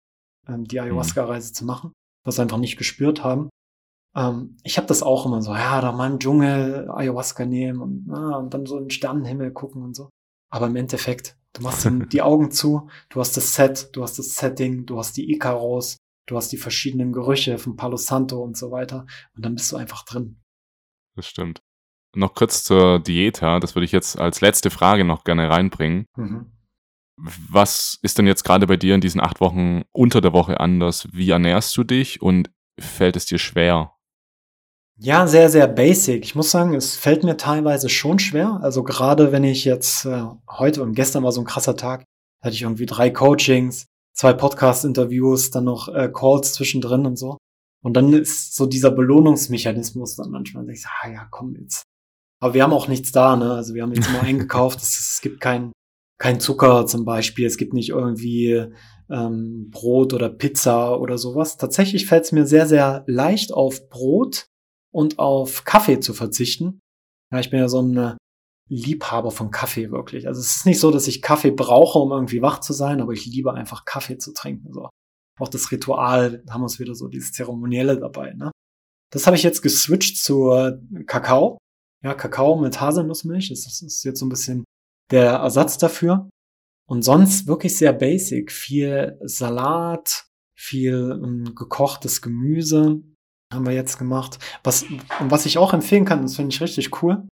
ähm, die Ayahuasca-Reise mhm. zu machen, was wir einfach nicht gespürt haben. Ähm, ich habe das auch immer so, ja, da mal im Dschungel Ayahuasca nehmen und, na, und dann so in den Sternenhimmel gucken und so. Aber im Endeffekt, du machst die Augen zu, du hast das Set, du hast das Setting, du hast die Icaros, du hast die verschiedenen Gerüche von Palo Santo und so weiter und dann bist du einfach drin. Das stimmt. Noch kurz zur Diät, das würde ich jetzt als letzte Frage noch gerne reinbringen. Mhm. Was ist denn jetzt gerade bei dir in diesen acht Wochen unter der Woche anders? Wie ernährst du dich und fällt es dir schwer? Ja, sehr, sehr basic. Ich muss sagen, es fällt mir teilweise schon schwer. Also gerade wenn ich jetzt äh, heute und gestern war so ein krasser Tag, hatte ich irgendwie drei Coachings, zwei Podcast-Interviews, dann noch äh, Calls zwischendrin und so. Und dann ist so dieser Belohnungsmechanismus dann manchmal, ich sage, ah ja, komm jetzt. Aber wir haben auch nichts da, ne? Also wir haben jetzt immer eingekauft. Es, es gibt kein, kein Zucker zum Beispiel. Es gibt nicht irgendwie ähm, Brot oder Pizza oder sowas. Tatsächlich fällt es mir sehr, sehr leicht auf Brot und auf Kaffee zu verzichten. Ja, ich bin ja so ein äh, Liebhaber von Kaffee wirklich. Also es ist nicht so, dass ich Kaffee brauche, um irgendwie wach zu sein, aber ich liebe einfach Kaffee zu trinken. So. Auch das Ritual, da haben wir es wieder so dieses Zeremonielle dabei. Ne? Das habe ich jetzt geswitcht zu Kakao. Ja, Kakao mit Haselnussmilch. Das ist jetzt so ein bisschen der Ersatz dafür. Und sonst wirklich sehr basic. Viel Salat, viel ähm, gekochtes Gemüse, haben wir jetzt gemacht. Was, und was ich auch empfehlen kann, das finde ich richtig cool.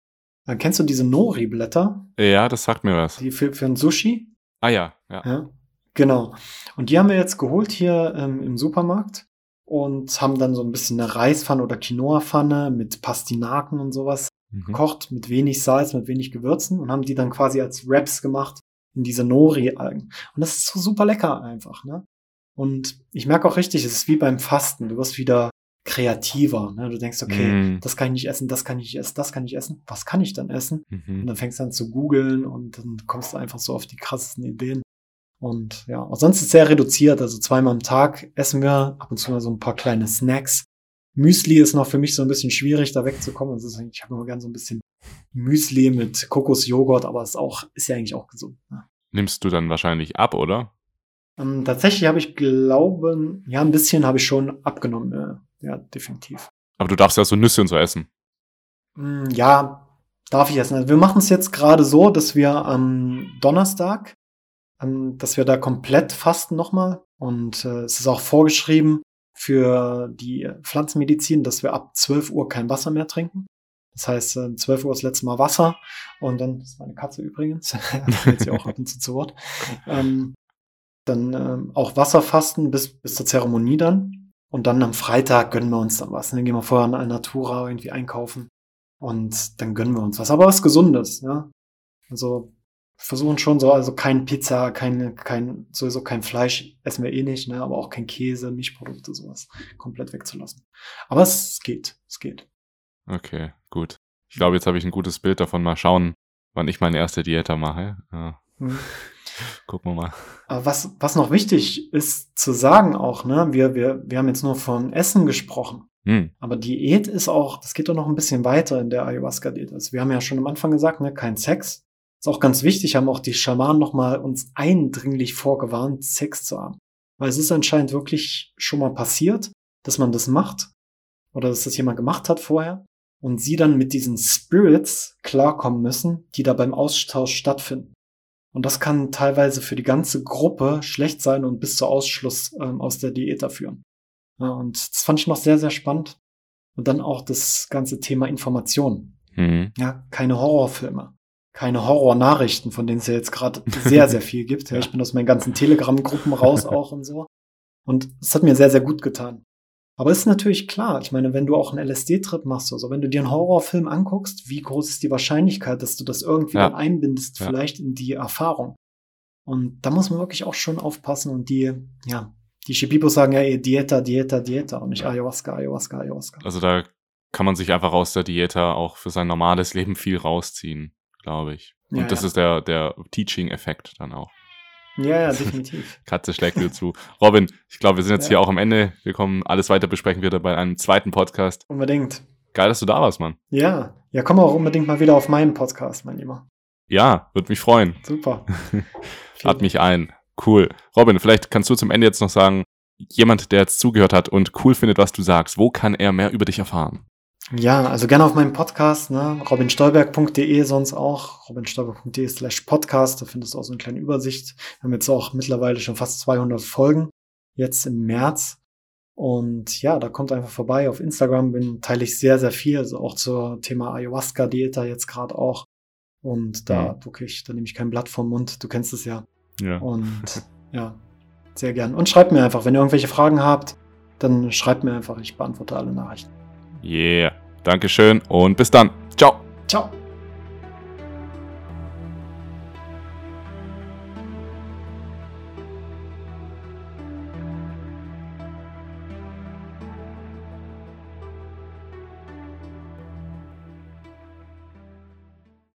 Dann äh, kennst du diese Nori-Blätter? Ja, das sagt mir was. Die für, für ein Sushi? Ah ja, ja. ja genau. Und die haben wir jetzt geholt hier ähm, im Supermarkt und haben dann so ein bisschen eine Reispfanne oder Quinoa-Pfanne mit Pastinaken und sowas mhm. gekocht, mit wenig Salz, mit wenig Gewürzen und haben die dann quasi als Wraps gemacht in diese Nori-Algen. Und das ist so super lecker einfach, ne? Und ich merke auch richtig, es ist wie beim Fasten. Du wirst wieder kreativer. Ne? Du denkst, okay, mm. das kann ich nicht essen, das kann ich nicht essen, das kann ich essen. Was kann ich dann essen? Mhm. Und dann fängst du an zu googeln und dann kommst du einfach so auf die krassesten Ideen. Und ja, auch sonst ist es sehr reduziert. Also zweimal am Tag essen wir ab und zu mal so ein paar kleine Snacks. Müsli ist noch für mich so ein bisschen schwierig, da wegzukommen. Also ich habe immer gern so ein bisschen Müsli mit Kokosjoghurt, aber ist auch, ist ja eigentlich auch gesund. Ne? Nimmst du dann wahrscheinlich ab, oder? Ähm, tatsächlich habe ich glauben, ja, ein bisschen habe ich schon abgenommen. Ja ja, definitiv. Aber du darfst ja so Nüsse und so essen. Mm, ja, darf ich essen. Also wir machen es jetzt gerade so, dass wir am Donnerstag, ähm, dass wir da komplett fasten nochmal. Und äh, es ist auch vorgeschrieben für die Pflanzenmedizin, dass wir ab 12 Uhr kein Wasser mehr trinken. Das heißt, äh, 12 Uhr ist das letzte Mal Wasser und dann, das ist meine Katze übrigens, jetzt sie auch ab und zu zu Wort, ähm, dann ähm, auch Wasserfasten bis, bis zur Zeremonie dann. Und dann am Freitag gönnen wir uns dann was. Dann gehen wir vorher in Natura irgendwie einkaufen. Und dann gönnen wir uns was. Aber was Gesundes, ja. Also versuchen schon so, also kein Pizza, kein, kein, sowieso kein Fleisch essen wir eh nicht, ne, aber auch kein Käse, Milchprodukte, sowas komplett wegzulassen. Aber es geht, es geht. Okay, gut. Ich glaube, jetzt habe ich ein gutes Bild davon. Mal schauen, wann ich meine erste Diäter mache. Ja. Mhm. Gucken wir mal. Aber was, was noch wichtig ist zu sagen auch, ne, wir, wir, wir haben jetzt nur von Essen gesprochen. Hm. Aber Diät ist auch, das geht doch noch ein bisschen weiter in der Ayahuasca-Diät. Also wir haben ja schon am Anfang gesagt, ne, kein Sex. Ist auch ganz wichtig, haben auch die Schamanen nochmal uns eindringlich vorgewarnt, Sex zu haben. Weil es ist anscheinend wirklich schon mal passiert, dass man das macht. Oder dass das jemand gemacht hat vorher. Und sie dann mit diesen Spirits klarkommen müssen, die da beim Austausch stattfinden. Und das kann teilweise für die ganze Gruppe schlecht sein und bis zu Ausschluss ähm, aus der Diät führen. Ja, und das fand ich noch sehr, sehr spannend. Und dann auch das ganze Thema Information. Mhm. Ja, keine Horrorfilme, keine Horrornachrichten, von denen es ja jetzt gerade sehr, sehr viel gibt. Ja, ich bin aus meinen ganzen Telegram-Gruppen raus auch und so. Und es hat mir sehr, sehr gut getan. Aber ist natürlich klar, ich meine, wenn du auch einen LSD-Trip machst, also wenn du dir einen Horrorfilm anguckst, wie groß ist die Wahrscheinlichkeit, dass du das irgendwie Ja. dann einbindest, Ja. vielleicht in die Erfahrung? Und da muss man wirklich auch schon aufpassen und die, ja, die Shibibos sagen ja eh Dieta, Dieta, Dieta und nicht Ayahuasca, Ayahuasca, Ayahuasca. Also da kann man sich einfach aus der Dieta auch für sein normales Leben viel rausziehen, glaube ich. Und Ja, das ist der, der Teaching-Effekt dann auch. Ja, ja, definitiv. Katze schlägt dir zu. Robin, ich glaube, wir sind jetzt Ja. hier auch am Ende. Wir kommen alles weiter besprechen wieder bei einem zweiten Podcast. Unbedingt. Geil, dass du da warst, Mann. Ja, ja, komm auch unbedingt mal wieder auf meinen Podcast, mein Lieber. Ja, würde mich freuen. Super. Lad mich ein. Cool. Robin, vielleicht kannst du zum Ende jetzt noch sagen, jemand, der jetzt zugehört hat und cool findet, was du sagst, wo kann er mehr über dich erfahren? Ja, also gerne auf meinem Podcast, ne? robinstolberg.de sonst auch, robinstolberg.de slash podcast, da findest du auch so eine kleine Übersicht. Wir haben jetzt auch mittlerweile schon fast 200 Folgen, jetzt im März. Und ja, da kommt einfach vorbei. Auf Instagram bin, teile ich sehr, sehr viel, also auch zur Thema Ayahuasca-Diät da jetzt gerade auch. Und da Mhm. wirklich, da nehme ich kein Blatt vom Mund, du kennst es ja. Ja. Und ja, sehr gern. Und schreibt mir einfach, wenn ihr irgendwelche Fragen habt, dann schreibt mir einfach, ich beantworte alle Nachrichten. Yeah. Dankeschön und bis dann. Ciao. Ciao.